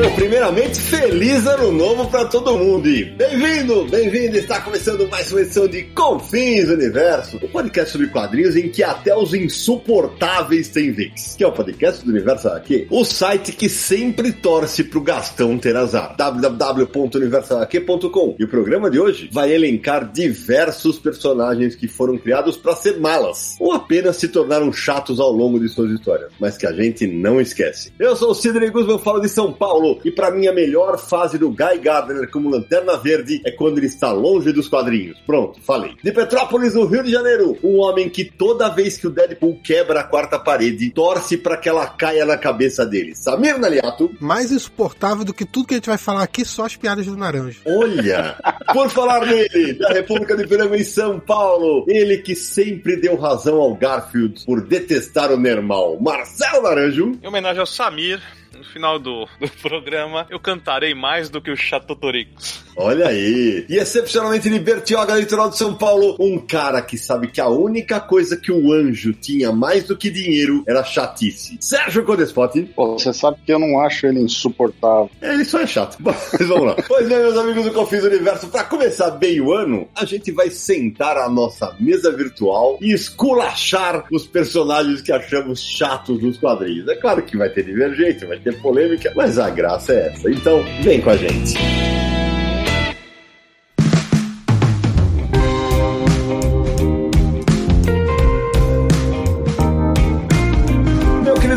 Bom, primeiramente, feliz ano novo para todo mundo e bem-vindo, bem-vindo! Está começando mais uma edição de Confins Universo, o podcast sobre quadrinhos em que até os insuportáveis têm vez. Que é o podcast do Universo aqui, o site que sempre torce pro Gastão ter azar. www.universohq.com. E o programa de hoje vai elencar diversos personagens que foram criados para ser malas ou apenas se tornaram chatos ao longo de suas histórias, mas que a gente não esquece. Eu sou o Sidney Guzman, falo de São Paulo e para mim a melhor fase do Guy Gardner como Lanterna Verde é quando ele está longe dos quadrinhos. Pronto, falei. De Petrópolis, no Rio de Janeiro, um homem que toda vez que o Deadpool quebra a quarta parede, torce para que ela caia na cabeça dele. Samir Naliato. Mais insuportável do que tudo que a gente vai falar aqui, só as piadas do Naranja. Olha, por falar nele, da República do Piranga em São Paulo, ele que sempre deu razão ao Garfield por detestar o Nermal, Marcelo Naranjo. Em homenagem ao Samir, no final do, do programa, eu cantarei mais do que o Chatotorix. Olha aí! E excepcionalmente de Bertioga, litoral de São Paulo, um cara que sabe que a única coisa que o anjo tinha mais do que dinheiro era chatice. Sérgio Codespot. Pô, você sabe que eu não acho ele insuportável. Ele só é chato. Mas vamos lá. pois bem, meus amigos do Confins Universo, pra começar bem o ano, a gente vai sentar a nossa mesa virtual e esculachar os personagens que achamos chatos nos quadrinhos. É claro que vai ter divergência, vai ter polêmica, mas a graça é essa. Então, vem com a gente.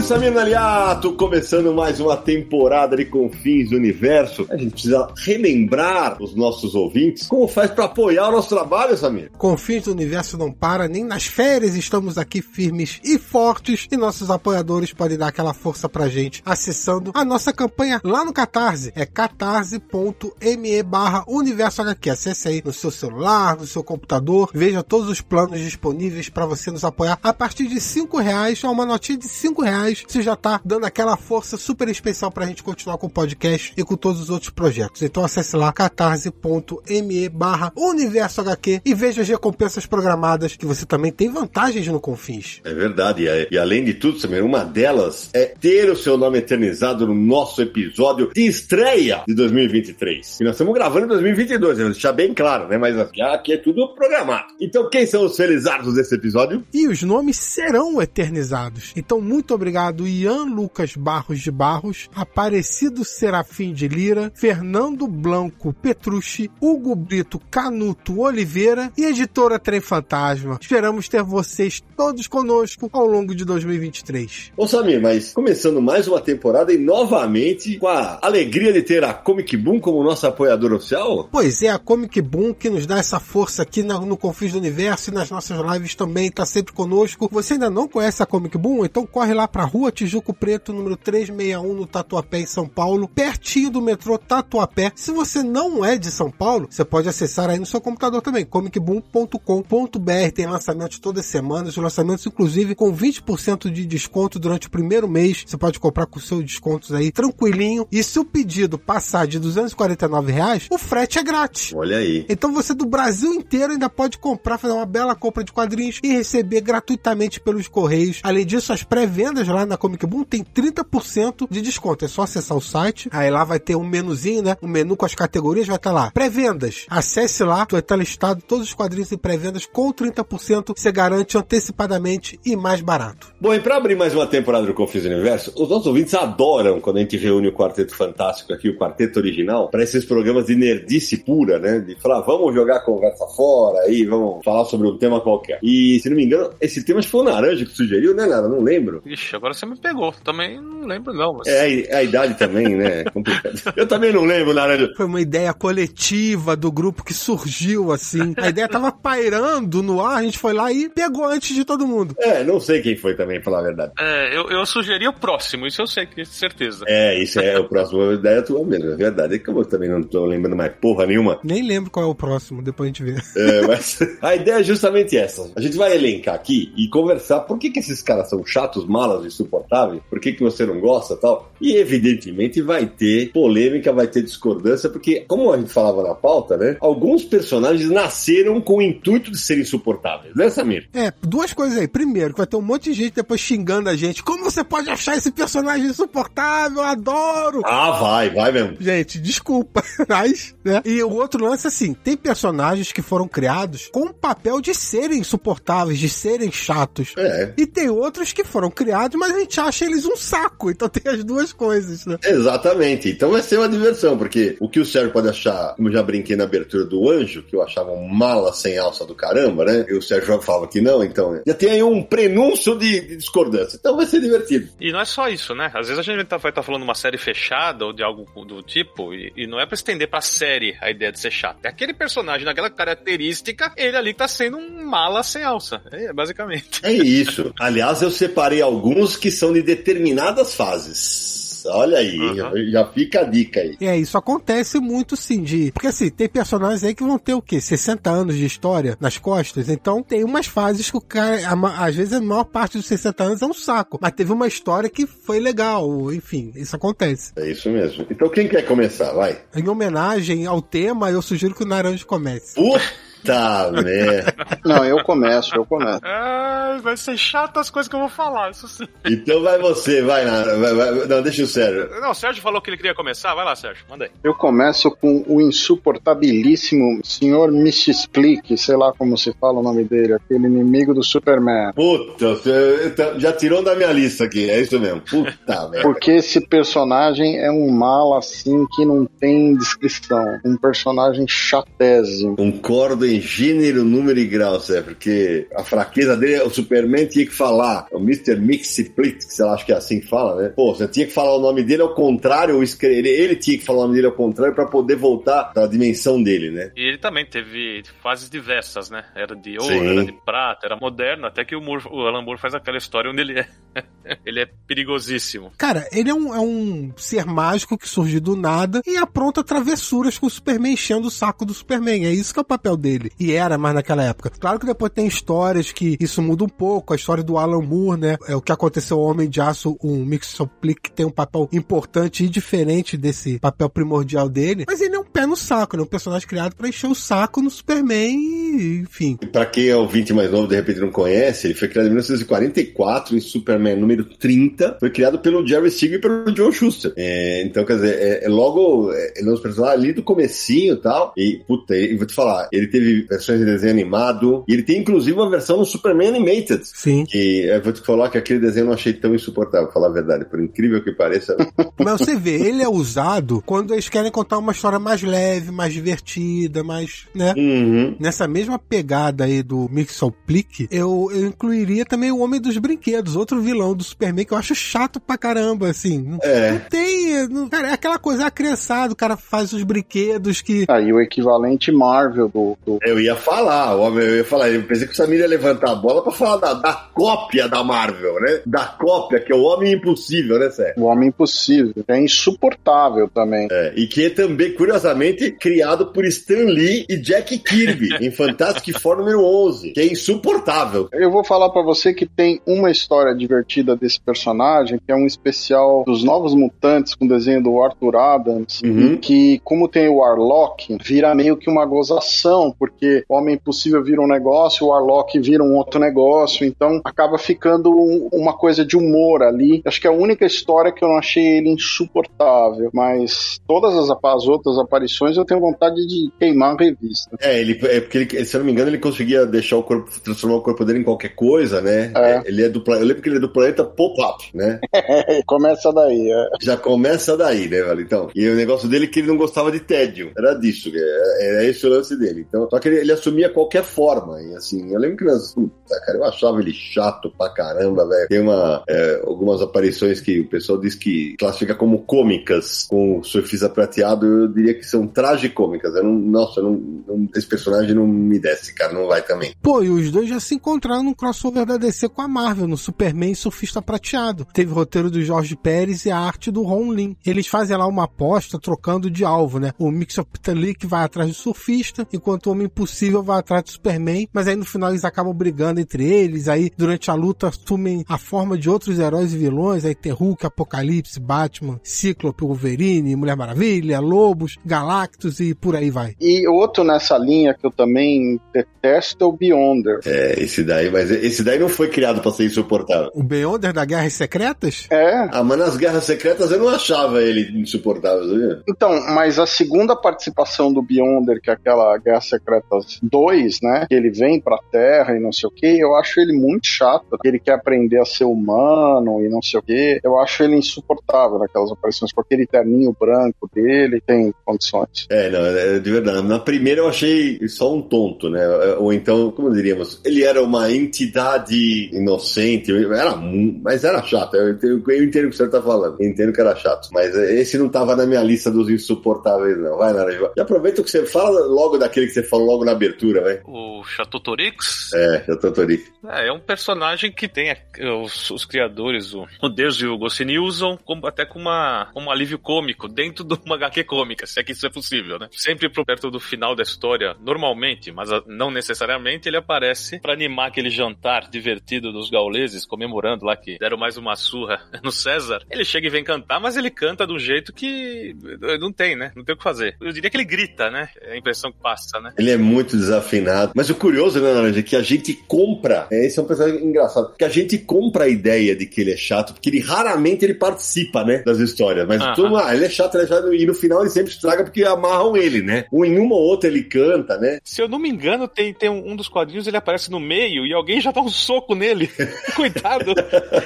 Samir Naliato, começando mais uma temporada de Confins do Universo. A gente precisa relembrar os nossos ouvintes como faz para apoiar o nosso trabalho, Samir. Confins do Universo não para, nem nas férias estamos aqui firmes e fortes e nossos apoiadores podem dar aquela força pra gente acessando a nossa campanha lá no Catarse. É catarse.me barra Universo HQ. Acesse aí no seu celular, no seu computador, veja todos os planos disponíveis para você nos apoiar a partir de cinco reais, ou uma notinha de cinco reais você já tá dando aquela força super especial pra gente continuar com o podcast e com todos os outros projetos. Então acesse lá catarse.me barra Universo HQ e veja as recompensas programadas que você também tem vantagens no Confins. É verdade. E, além de tudo, também uma delas é ter o seu nome eternizado no nosso episódio de estreia de 2023. E nós estamos gravando em 2022, vamos deixar bem claro, né? Mas aqui é tudo programado. Então quem são os felizardos desse episódio? E os nomes serão eternizados. Então muito obrigado Ian Lucas Barros de Barros, Aparecido Serafim de Lira, Fernando Blanco Petrucci, Hugo Brito Canuto Oliveira e editora Trem Fantasma. Esperamos ter vocês todos conosco ao longo de 2023. Ô Samir, mas começando mais uma temporada e novamente com a alegria de ter a Comic Boom como nossa apoiadora oficial? Pois é, a Comic Boom que nos dá essa força aqui no, no Confins do Universo e nas nossas lives também, está sempre conosco. Você ainda não conhece a Comic Boom? Então corre lá para Rua Tijuco Preto, número 361, no Tatuapé, em São Paulo, pertinho do metrô Tatuapé. Se você não é de São Paulo, você pode acessar aí no seu computador também, comicboom.com.br. Tem lançamentos todas as semanas, lançamentos inclusive com 20% de desconto durante o primeiro mês. Você pode comprar com seus descontos aí tranquilinho. E se o pedido passar de 249 reais, o frete é grátis. Olha aí. Então você do Brasil inteiro ainda pode comprar, fazer uma bela compra de quadrinhos e receber gratuitamente pelos correios. Além disso, as pré-vendas lá na Comic Boom tem 30% de desconto. É só acessar o site, aí lá vai ter um menuzinho, né? Um menu com as categorias, vai estar lá. Pré-vendas. Acesse lá, vai estar listado todos os quadrinhos em pré-vendas com 30%. Você garante antecipadamente e mais barato. Bom, e para abrir mais uma temporada do Confis Universo, os nossos ouvintes adoram quando a gente reúne o Quarteto Fantástico aqui, o Quarteto Original, para esses programas de nerdice pura, né? De falar, vamos jogar a conversa fora aí, vamos falar sobre um tema qualquer. E, se não me engano, esse tema acho que foi o Naranja que sugeriu, né, Nara? Não lembro. Ixi, agora agora você me pegou. Também não lembro, não. Mas... É, a, idade também, né? É complicado. Eu também não lembro, Naranja. Foi uma ideia coletiva do grupo que surgiu assim. A ideia tava pairando no ar, a gente foi lá e pegou antes de todo mundo. É, não sei quem foi também, pra falar a verdade. É, eu, eu sugeri o próximo, isso eu sei, com certeza. É, isso é o próximo. A ideia é tua mesmo, é verdade. É que eu também não tô lembrando mais porra nenhuma. Nem lembro qual é o próximo, depois a gente vê. É, mas a ideia é justamente essa. A gente vai elencar aqui e conversar por que, que esses caras são chatos, malas, insuportáveis, por que, que você não gosta tal. E evidentemente vai ter polêmica, vai ter discordância, porque, como a gente falava na pauta, né? Alguns personagens nasceram com o intuito de serem insuportáveis, né, Samir? É, duas coisas aí. Primeiro, que vai ter um monte de gente depois xingando a gente. Como você pode achar esse personagem insuportável? Eu adoro! Ah, vai, vai mesmo. Gente, desculpa, mas, né? E o outro lance, assim, tem personagens que foram criados com o papel de serem insuportáveis, de serem chatos. É. E tem outros que foram criados, mas a gente acha eles um saco. Então tem as duas coisas, né? Exatamente. Então vai ser uma diversão, porque o que o Sérgio pode achar, como eu já brinquei na abertura do Anjo, que eu achava um mala sem alça do caramba, né? E o Sérgio falava que não, então já tem aí um prenúncio de, de discordância. Então vai ser divertido. E não é só isso, né? Às vezes a gente tá, vai estar tá falando de uma série fechada ou de algo do tipo, e, e não é pra estender pra série a ideia de ser chato. É aquele personagem, naquela característica, ele ali tá sendo um mala sem alça. É, basicamente. É isso. Aliás, eu separei alguns que são de determinadas fases. Olha aí, Uhum. já, fica a dica aí. É, isso acontece muito sim, de. Porque assim, tem personagens aí que vão ter o quê? 60 anos de história nas costas. Então tem umas fases que o cara. a às vezes a maior parte dos 60 anos é um saco. Mas teve uma história que foi legal. Enfim, isso acontece. É isso mesmo. Então quem quer começar? Vai. Em homenagem ao tema, eu sugiro que o Naranjo comece. Puta merda. Não, eu começo, eu começo. Ah, vai ser chato as coisas que eu vou falar, isso sim. Então vai você, vai, Nara. Vai, vai. Não, deixa o Sérgio. Não, o Sérgio falou que ele queria começar. Vai lá, Sérgio, manda aí. Eu começo com o insuportabilíssimo Sr. Missisplique, sei lá como se fala o nome dele, aquele inimigo do Superman. Puta, você tá- já tirou da minha lista aqui, é isso mesmo. Puta merda. Porque esse personagem é um mal assim que não tem descrição. Um personagem chatésimo. Concordo em gênero, número e grau, Sérgio, porque a fraqueza dele, o Superman tinha que falar, o Mr. Mixiplit, que sei lá, acho que é assim que fala, né? Pô, você tinha que falar o nome dele ao contrário, ou escrever, ele, ele tinha que falar o nome dele ao contrário pra poder voltar pra dimensão dele, né? E ele também teve fases diversas, né? Era de ouro, Sim. era de prata, era moderno, até que o, Moore- o Alan Moore faz aquela história onde ele é. ele é perigosíssimo. Cara, ele é um, é um ser mágico que surge do nada e apronta travessuras com o Superman enchendo o saco do Superman. É isso que é o papel dele. E era mais naquela época. Claro que depois tem histórias que isso muda um pouco. A história do Alan Moore, né? É o que aconteceu ao Homem de Aço, o Mixoplick que tem um papel importante e diferente desse papel primordial dele. Mas ele é um pé no saco, né? Um personagem criado pra encher o saco no Superman e, enfim. Pra quem é ouvinte mais novo, de repente não conhece, ele foi criado em 1944 em Superman número 30. Foi criado pelo Jerry Siegel e pelo John Schuster. É, então, quer dizer, é, é logo é, é nos personagens ali do comecinho e tal. E, puta, eu vou te falar, ele teve versões de desenho animado. E ele tem inclusive uma versão no Superman Animated. Sim. Que eu vou te falar que aquele desenho eu não achei tão insuportável, pra falar a verdade. Por incrível que pareça. Mas você vê, ele é usado quando eles querem contar uma história mais leve, mais divertida, mais, né? uhum. Nessa mesma pegada aí do Mixoplick, eu, eu incluiria também o Homem dos Brinquedos, outro vilão do Superman que eu acho chato pra caramba, assim. Não, É. não tem. não- cara, é aquela coisa, é a criançada, o cara faz os brinquedos que. Aí o equivalente Marvel do, do Eu ia falar, eu ia falar, eu pensei que o Samir ia levantar a bola pra falar da, da cópia da Marvel, né? Da cópia, que é o Homem Impossível, né, Sérgio? o Homem Impossível. É insuportável também. É, e que é também, curiosamente, criado por Stan Lee e Jack Kirby, em Fantastic Four número 11, que é insuportável. Eu vou falar pra você que tem uma história divertida desse personagem, que é um especial dos Novos Mutantes com desenho do Arthur Adams, Uhum. que como tem o Warlock, vira meio que uma gozação, porque o Homem Impossível vira um negócio, o Warlock vira um outro negócio, então acaba ficando um- uma coisa de humor ali. Acho que é a única história que eu não achei ele insuportável, mas todas as, as outras aparições eu tenho vontade de queimar a revista. É, ele, é porque, ele, se eu não me engano, ele conseguia deixar o corpo, transformar o corpo dele em qualquer coisa, né? É. Ele é do, eu lembro que ele é do planeta pop-up, né? começa daí, é. Já começa daí, né, velho? Então, e o negócio dele é que ele não gostava de tédio. Era disso, era esse o lance dele. Então, só que ele, ele assumia qualquer forma. E assim, eu lembro que. Puta, cara, eu achava ele chato pra caramba, velho. Tem uma, é, algumas aparições que o pessoal diz que classifica como cômicas com o surfista prateado. Eu diria que são tragicômicas. Eu não, nossa, não, não, esse personagem não me desce, cara, não vai também. Pô, e os dois já se encontraram no crossover da DC com a Marvel, no Superman e Surfista Prateado. Teve o roteiro do Jorge Pérez e a arte do Ron Lin. Eles fazem lá uma aposta trocando de alvo, né? O Mixopitalik vai atrás do surfista, enquanto o Homem Impossível vai atrás do Superman, mas aí no final eles acabam brigando entre eles, aí durante a luta assumem a forma de outros heróis e vilões, aí tem Hulk, Apocalipse, Batman, Cíclope, Wolverine, Mulher Maravilha, Lobos, Galactus e por aí vai. E outro nessa linha que eu também detesto é o Beyonder. É, esse daí, mas esse daí não foi criado pra ser insuportável. O Beyonder da Guerras Secretas? É. Ah, mas nas Guerras Secretas eu não achava ele insuportável, sabia? Então, mas a segunda participação do Beyonder, que é aquela Guerra Secretas 2, né? Que ele vem pra Terra e não sei o que, eu acho ele muito chato. Ele quer aprender a ser humano e não sei o que. Eu acho ele insuportável naquelas aparições, com aquele terninho branco dele, tem condições. É, não, é de verdade. Na primeira eu achei só um tonto, né? Ou então, como diríamos, ele era uma entidade inocente, era, mas era chato. Eu, eu, entendo o que você tá falando, eu entendo que era chato, mas esse não tava na minha lista dos insuportáveis, não. Vai, Naranjo. E aproveita que você fala logo daquele que você falou logo na abertura, vai. O Chatotorix? É, Chatotorix. É, é um personagem que tem os, os criadores, o, o Deus e o Goscinny usam como, até com uma, um alívio cômico dentro de uma HQ cômica, se é que isso é possível, né? Sempre pro perto do final da história, normalmente, mas não necessariamente, ele aparece para animar aquele jantar divertido dos gauleses, comemorando lá que deram mais uma surra no César. Ele chega e vem cantar, mas ele canta de um jeito que não tem, né? Não tem o que fazer. Eu diria que ele grita, né? É a impressão que passa, né? Ele é muito desafinado. Mas o curioso, né, Naranja, é que a gente compra. Esse é um personagem engraçado. Que a gente compra a ideia de que ele é chato, porque ele raramente ele participa, né? Das histórias. Mas uh -huh. ah, ele é chato, ele é chato. E no final ele sempre estraga porque amarram ele, né? Ou em uma ou outra ele canta, né? Se eu não me engano, tem, tem um, um dos quadrinhos, ele aparece no meio e alguém já dá um soco nele. Coitado.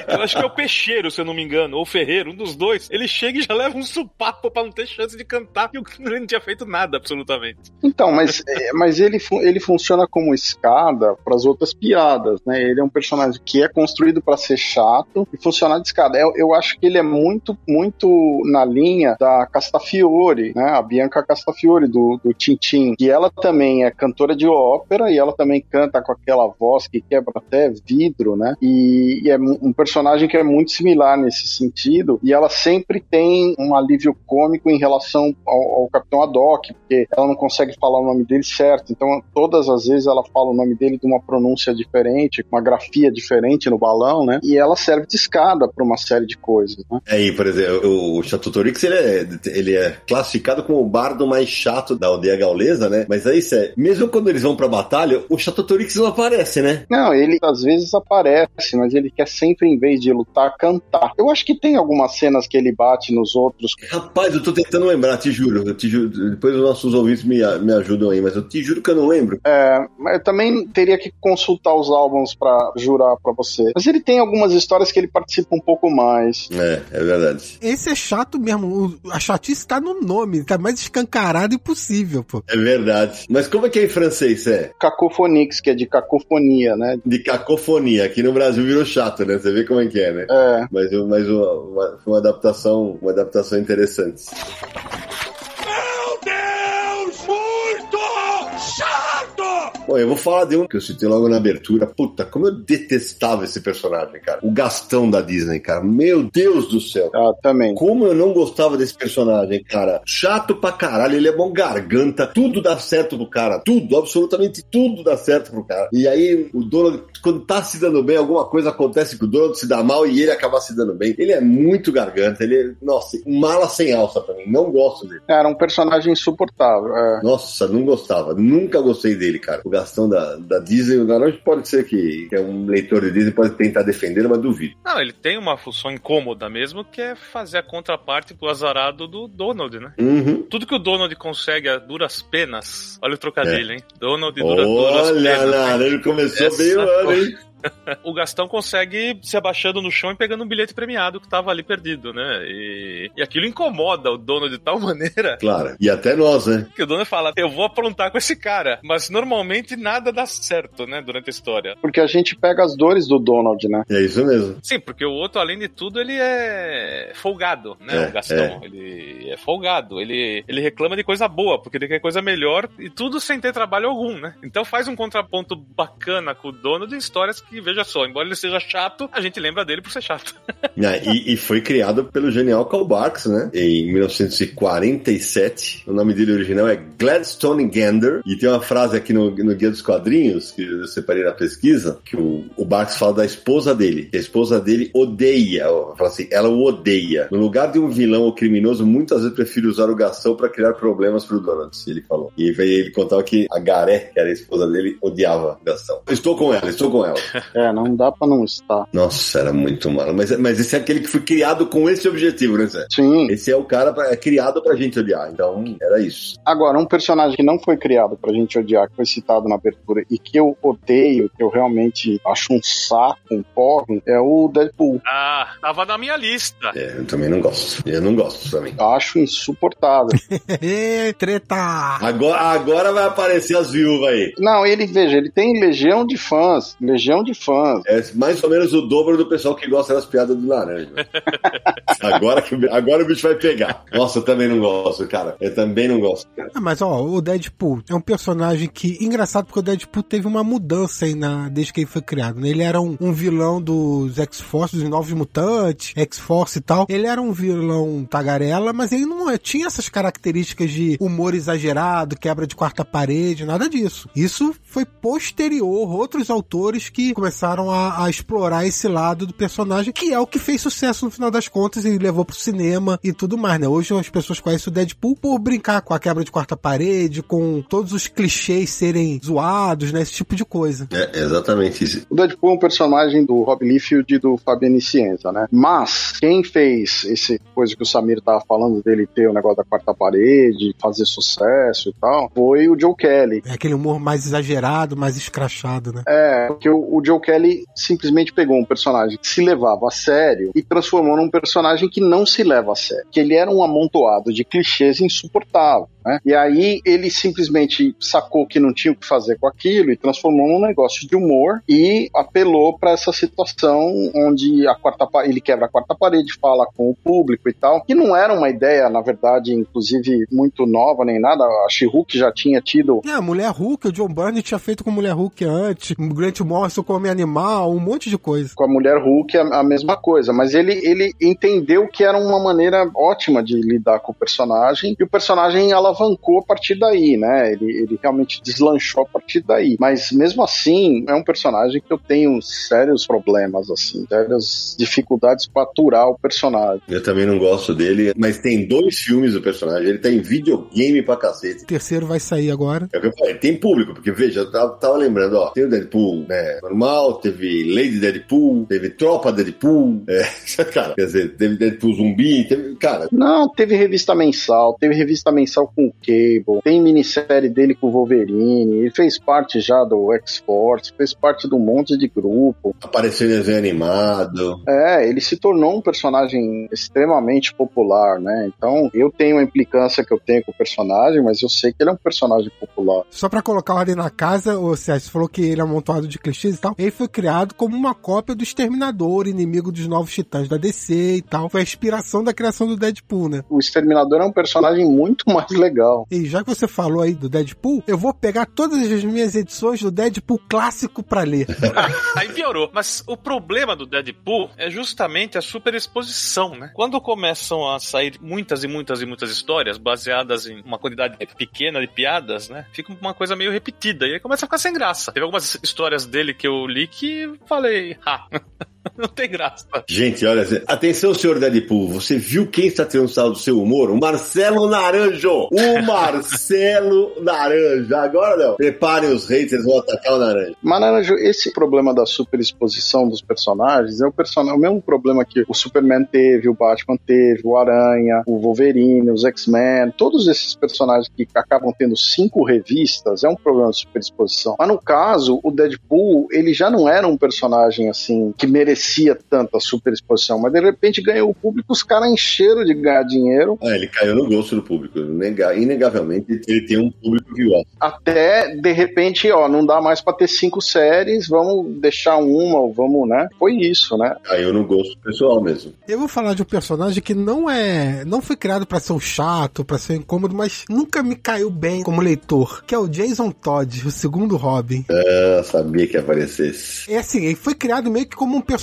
Eu acho que é o Peixeiro, se eu não me engano, ou o Ferreiro, um dos dois. Ele chega e já leva um supapo pra não ter chance de cantar e o ele não tinha feito nada, absolutamente. Então, mas, mas ele, ele funciona como escada para as outras piadas, né? Ele é um personagem que é construído para ser chato e funcionar de escada. Eu, eu acho que ele é muito, muito na linha da Castafiore, né? A Bianca Castafiore do, do Tintin, que ela também é cantora de ópera e ela também canta com aquela voz que quebra até vidro, né? E, e é um personagem que é muito similar nesse sentido e ela sempre tem um alívio cômico em relação ao, ao Capitão Haddock, porque ela não consegue falar o nome dele certo, então todas as vezes ela fala o nome dele de uma pronúncia diferente, com uma grafia diferente no balão, né? E ela serve de escada para uma série de coisas, né? É, e, por exemplo, o Chatutorix, ele é, ele é classificado como o bardo mais chato da aldeia gaulesa, né? Mas aí, é, mesmo quando eles vão pra batalha, o Chatutorix não aparece, né? Não, ele às vezes aparece, mas ele quer sempre, em vez de lutar, cantar. Eu acho que tem algumas cenas que ele bate nos outros. Rapaz, eu tô tentando lembrar, te juro. Te juro depois os nossos ouvintes me, me ajudam aí, mas eu te juro que eu não lembro. É, mas eu também teria que consultar os álbuns para jurar para você. Mas ele tem algumas histórias que ele participa um pouco mais. É, é verdade. Esse é chato mesmo. A chatice tá no nome, tá mais escancarado impossível, pô. É verdade. Mas como é que é em francês, é? Cacophonix, que é de cacofonia, né? De cacofonia. Aqui no Brasil virou chato, né? Você vê como é que é, né? É. Mas, mas uma, uma, uma adaptação, uma adaptação interessante. Bom, eu vou falar de um que eu citei logo na abertura. Puta, como eu detestava esse personagem, cara. O Gastão da Disney, cara. Meu Deus do céu. Ah, também. Como eu não gostava desse personagem, cara. Chato pra caralho. Ele é bom garganta. Tudo dá certo pro cara. Tudo, absolutamente tudo dá certo pro cara. E aí, o Donald, quando tá se dando bem, alguma coisa acontece que o Donald se dá mal e ele acaba se dando bem. Ele é muito garganta. Ele é, nossa, mala sem alça pra mim. Não gosto dele. Era um personagem insuportável. É. Nossa, não gostava. Nunca gostei dele, cara. O Gastão da, da Disney, o Naranjo pode ser que, que é um leitor de Disney, pode tentar defender, mas duvido. Não, ele tem uma função incômoda mesmo, que é fazer a contraparte pro azarado do Donald, né? Uhum. Tudo que o Donald consegue a duras penas. Olha o trocadilho, É. hein? Donald dura duras Olha, penas. Naranjo começou Essa bem o ano, hein? o Gastão consegue se abaixando no chão e pegando um bilhete premiado que tava ali perdido, né? E, e aquilo incomoda o dono de tal maneira. Claro. E até nós, né? Que o dono fala: eu vou aprontar com esse cara. Mas normalmente nada dá certo, né? Durante a história. Porque a gente pega as dores do Donald, né? É isso mesmo. Sim, porque o outro, além de tudo, ele é folgado, né? É, o Gastão. é. Ele é folgado. Ele, ele reclama de coisa boa, porque ele quer coisa melhor e tudo sem ter trabalho algum, né? Então faz um contraponto bacana com o Donald em histórias que, veja só, embora ele seja chato, a gente lembra dele por ser chato. Ah, E, e foi criado pelo genial Karl Barks, né? Em 1947. O nome dele original é Gladstone Gander. E tem uma frase aqui no, no Guia dos Quadrinhos, que eu separei na pesquisa, que o, o Barks fala da esposa dele. A esposa dele odeia. Fala assim, ela o odeia. No lugar de um vilão ou criminoso, muitas vezes prefiro usar o Gastão pra criar problemas pro Donald, ele falou. E ele contava que a Garé, que era a esposa dele, odiava o Gastão. Estou com ela, estou com ela. É, não dá pra não estar. Nossa, era muito malo. Mas, mas esse é aquele que foi criado com esse objetivo, né, Zé? Sim. Esse é o cara pra- é criado pra gente odiar. Então, era isso. Agora, um personagem que não foi criado pra gente odiar, que foi citado na abertura e que eu odeio, que eu realmente acho um saco, um porre, é o Deadpool. Ah, tava na minha lista. É, eu também não gosto. Eu não gosto também. Acho insuportável. Ê, Treta! Agora, agora vai aparecer as viúvas aí. não, ele, veja, ele tem legião de fãs. Legião de fãs. É mais ou menos o dobro do pessoal que gosta das piadas do laranja. agora, que, o- agora o bicho vai pegar. Nossa, eu também não gosto, cara. Eu também não gosto. cara. Ah, mas ó, o Deadpool é um personagem que. Engraçado porque o Deadpool teve uma mudança aí na, desde que ele foi criado. Né? Ele era um, um vilão dos X-Force, dos Novos Mutantes, X-Force e tal. Ele era um vilão tagarela, mas ele não é- tinha essas características de humor exagerado, quebra de quarta parede, nada disso. Isso foi posterior, outros autores que começaram a, a explorar esse lado do personagem, que é o que fez sucesso no final das contas e levou pro cinema e tudo mais, né? Hoje as pessoas conhecem o Deadpool por brincar com a quebra de quarta parede, com todos os clichês serem zoados, né? Esse tipo de coisa. É exatamente isso. O Deadpool é um personagem do Rob Liefeld e do Fabiano Cienza, né? Mas quem fez esse coisa que o Samir tava falando dele ter o negócio da quarta parede, fazer sucesso e tal, foi o Joe Kelly. É aquele humor mais exagerado, mais escrachado, né? É, porque o, o Joe Kelly simplesmente pegou um personagem que se levava a sério e transformou num personagem que não se leva a sério. Que ele era um amontoado de clichês insuportável. Né? E aí ele simplesmente sacou que não tinha o que fazer com aquilo e transformou num negócio de humor e apelou para essa situação onde a quarta ele quebra a quarta parede, fala com o público e tal, que não era uma ideia, na verdade, inclusive muito nova nem nada. A She-Hulk já tinha tido É, a Mulher Hulk, o John Byrne tinha feito com Mulher Hulk antes, Grant Morrison com Homem Animal, um monte de coisa. com a mulher Hulk a, a mesma coisa, mas ele, ele entendeu que era uma maneira ótima de lidar com o personagem e o personagem alavancou a partir daí, né? Ele, ele realmente deslanchou a partir daí. Mas mesmo assim, é um personagem que eu tenho sérios problemas, assim, sérias dificuldades para aturar o personagem. Eu também não gosto dele, mas tem dois filmes do personagem. Ele tem videogame pra cacete. O terceiro vai sair agora. É o que eu falei, tem público, porque veja, eu tava, tava lembrando, ó, tem o Deadpool, né, normal, teve Lady Deadpool, teve Tropa Deadpool, é, cara, quer dizer, teve Deadpool zumbi, teve, cara, Não, teve revista mensal, teve revista mensal com o Cable, tem minissérie dele com o Wolverine, ele fez parte já do X-Force, fez parte de um monte de grupo. apareceu em desenho animado, É, ele se tornou um personagem extremamente popular, né? Então eu tenho a implicância que eu tenho com o personagem, mas eu sei que ele é um personagem popular. Só pra colocar ordem na casa, o Sérgio falou que ele é amontoado de clichês e tal. Ele foi criado como uma cópia do Exterminador, inimigo dos novos titãs da DC e tal. Foi a inspiração da criação do Deadpool, né? O Exterminador é um personagem muito mais legal. E já que você falou aí do Deadpool, eu vou pegar todas as minhas edições do Deadpool clássico pra ler. Aí piorou. Mas o problema do Deadpool é justamente a superexposição, né? Quando começam a sair muitas e muitas e muitas histórias baseadas em uma quantidade pequena de piadas, né? Fica uma coisa meio repetida e aí começa a ficar sem graça. Teve algumas histórias dele que eu li que falei, ah, Não tem graça. Gente, olha, atenção, senhor Deadpool, você viu quem está tirando sal do seu humor? O Marcelo Naranjo! O Marcelo Naranjo! Agora não. Preparem os haters, vão atacar o Naranjo. Mas, Naranjo, esse problema da superexposição dos personagens é o, person... o mesmo problema que o Superman teve, o Batman teve, o Aranha, o Wolverine, os X-Men, todos esses personagens que acabam tendo cinco revistas, é um problema de superexposição. Mas no caso, o Deadpool, ele já não era um personagem assim que merecia tanta superexposição, mas de repente ganhou o público, os caras encheram de ganhar dinheiro. Ah, ele caiu no gosto do público. Inegavelmente, ele tem um público que gosta. Até, de repente, ó, não dá mais pra ter cinco séries, vamos deixar uma, ou vamos, né? Foi isso, né? Caiu no gosto pessoal mesmo. Eu vou falar de um personagem que não é. não foi criado para ser um chato, para ser um incômodo, mas nunca me caiu bem como leitor, que é o Jason Todd, o segundo Robin. Ah, sabia que aparecesse. É assim, ele foi criado meio que como um personagem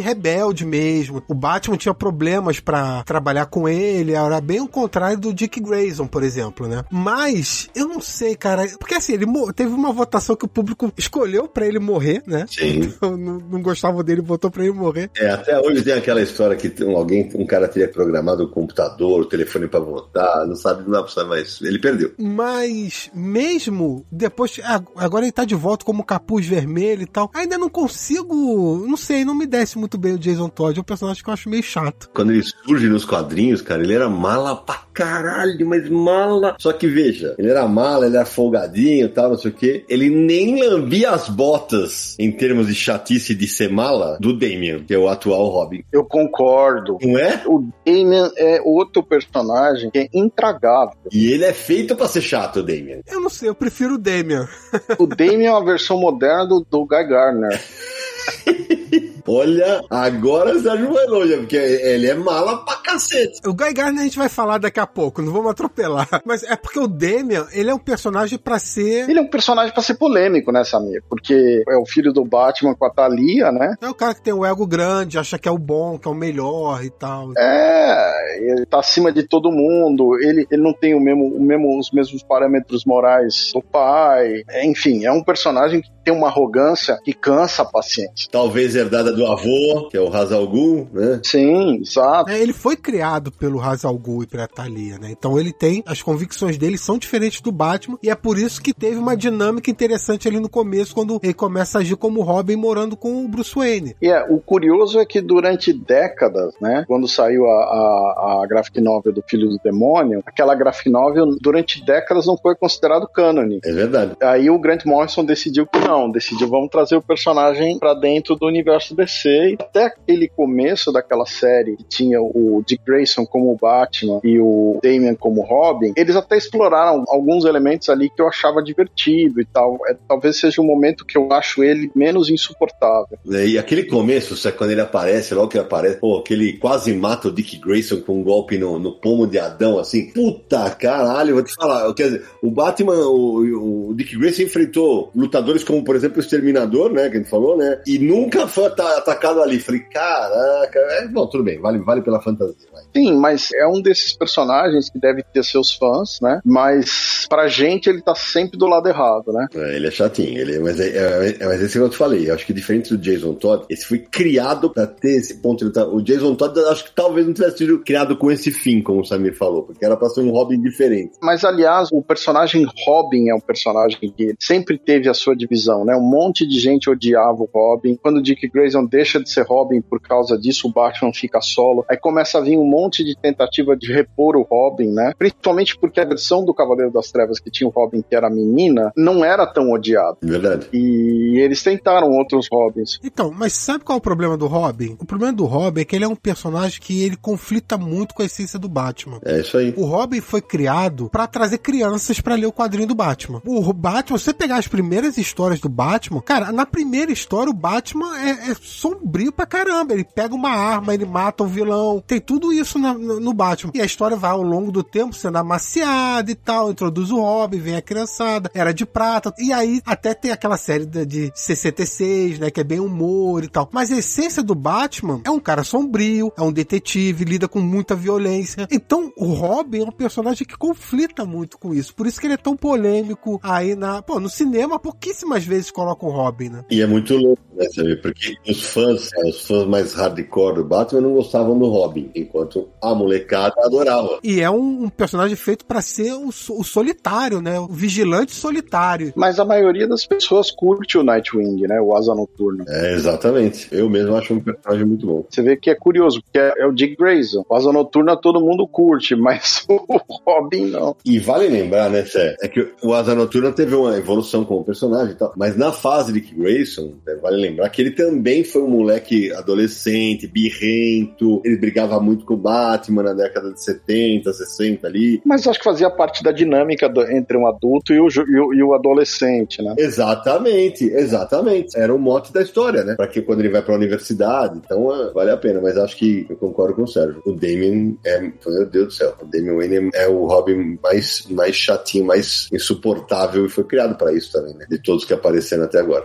rebelde mesmo. O Batman tinha problemas para trabalhar com ele, era bem o contrário do Dick Grayson, por exemplo, né? Mas eu não sei, cara, porque assim, ele teve uma votação que o público escolheu para ele morrer, né? Sim. não, não gostava dele, votou para ele morrer. É, até hoje tem aquela história que alguém, um cara teria programado o computador, o telefone para votar, não sabe, não dá pra saber, mas ele perdeu. Mas mesmo depois, agora ele tá de volta como capuz vermelho e tal, ainda não consigo, não sei, não me desce muito bem o Jason Todd, é um personagem que eu acho meio chato. Quando ele surge nos quadrinhos, cara, ele era mala pra caralho, mas mala. Só que veja, ele era mala, ele era folgadinho e tal, não sei o quê. Ele nem lambia as botas em termos de chatice de ser mala do Damian, que é o atual Robin. Eu concordo. Não é? O Damian é outro personagem que é intragável. E ele é feito pra ser chato, o Damian. Eu não sei, eu prefiro o Damian. o Damian é uma versão moderna do, do Guy Gardner. Olha, agora você ajoelhou, porque ele é mala pra cacete. O Guy Gardner a gente vai falar daqui a pouco, não vamos atropelar. Mas é porque o Damian, ele é um personagem para ser. Ele é um personagem para ser polêmico, né, Samir? Porque é o filho do Batman com a Thalia, né? É o cara que tem o ego grande, acha que é o bom, que é o melhor e tal. É, ele tá acima de todo mundo, ele, ele não tem o mesmo, o mesmo, os mesmos parâmetros morais do pai. É, enfim, é um personagem que tem uma arrogância que cansa a paciente. Talvez herdada do avô, que é o Hazal Ghul, né? Sim, exato. É, ele foi criado pelo Hazal Ghul e pela Thalia, né? Então ele tem, as convicções dele são diferentes do Batman e é por isso que teve uma dinâmica interessante ali no começo, quando ele começa a agir como Robin morando com o Bruce Wayne. E é, o curioso é que durante décadas, né, quando saiu a, a, a graphic novel do Filho do Demônio, aquela graphic novel durante décadas não foi considerado cânone. É verdade. Aí o Grant Morrison decidiu que não, decidiu vamos trazer o personagem para dentro do universo DC e até aquele começo daquela série que tinha o Dick Grayson como Batman e o Damian como Robin, eles até exploraram alguns elementos ali que eu achava divertido e tal. É, talvez seja o um momento que eu acho ele menos insuportável. E aquele começo, sabe, quando ele aparece, logo que ele aparece, pô, aquele quase mata o Dick Grayson com um golpe no, no pomo de Adão, assim, puta caralho, vou te falar, quer dizer, o Batman, o, o Dick Grayson enfrentou lutadores como, por exemplo, o Exterminador, né, que a gente falou, né, e nunca foi atacado ali. Falei, caraca, é, bom, tudo bem, vale, vale pela fantasia. Vai. Sim, mas é um desses personagens que deve ter seus fãs, né? Mas pra gente ele tá sempre do lado errado, né? É, ele é chatinho, ele, mas, é, é, é, mas esse que eu te falei, eu acho que diferente do Jason Todd, esse foi criado pra ter esse ponto. Tá, o Jason Todd, acho que talvez não tivesse sido criado com esse fim, como o Samir falou, porque era pra ser um Robin diferente. Mas aliás, o personagem Robin é um personagem que sempre teve a sua divisão, né? Um monte de gente odiava o Robin. Quando o Dick Grayson deixa de ser Robin por causa disso, o Batman fica solo. Aí começa a vir um monte de tentativa de repor o Robin, né? Principalmente porque a versão do Cavaleiro das Trevas que tinha o Robin, que era menina, não era tão odiado. Verdade. E eles tentaram outros Robins. Então, mas sabe qual é o problema do Robin? O problema do Robin é que ele é um personagem que ele conflita muito com a essência do Batman. É isso aí. O Robin foi criado para trazer crianças para ler o quadrinho do Batman. O Batman, se você pegar as primeiras histórias do Batman, cara, na primeira história o Batman é, é sombrio pra caramba. Ele pega uma arma, ele mata o vilão. Tem tudo isso na, no, no, Batman. E a história vai ao longo do tempo sendo amaciada e tal. Introduz o Robin, vem a criançada, era de prata. E aí até tem aquela série de, de 66, né? Que é bem humor e tal. Mas a essência do Batman é um cara sombrio, é um detetive, lida com muita violência. Então o Robin é um personagem que conflita muito com isso. Por isso que ele é tão polêmico aí na. Pô, no cinema pouquíssimas vezes coloca o Robin, né? E é muito louco, né, sabe? Porque os fãs, os fãs mais hardcore do Batman não gostavam do Robin, enquanto a molecada adorava. E é um, um personagem feito para ser o, o, solitário, né? O vigilante solitário. Mas a maioria das pessoas curte o Nightwing, né? O Asa Noturno. É, exatamente. Eu mesmo acho um personagem muito bom. Você vê que é curioso, porque é, é o Dick Grayson. O Asa Noturna todo mundo curte, mas o Robin não. E vale lembrar, né, Sé? É que o Asa Noturna teve uma evolução como personagem e tal, mas na fase de Dick Grayson, né, vale lembrar que ele também foi um moleque adolescente, birrento, ele brigava muito com o Batman na década de 70, 60 ali. Mas acho que fazia parte da dinâmica do, entre um adulto e o, e o, e o adolescente, né? Exatamente, exatamente. Era o mote da história, né? Pra que quando ele vai pra universidade, então é, vale a pena. Mas acho que eu concordo com o Sérgio. O Damien é, meu Deus do céu, o Damien Wayne é o Robin mais, mais chatinho, mais insuportável e foi criado para isso também, né? De todos que apareceram até agora.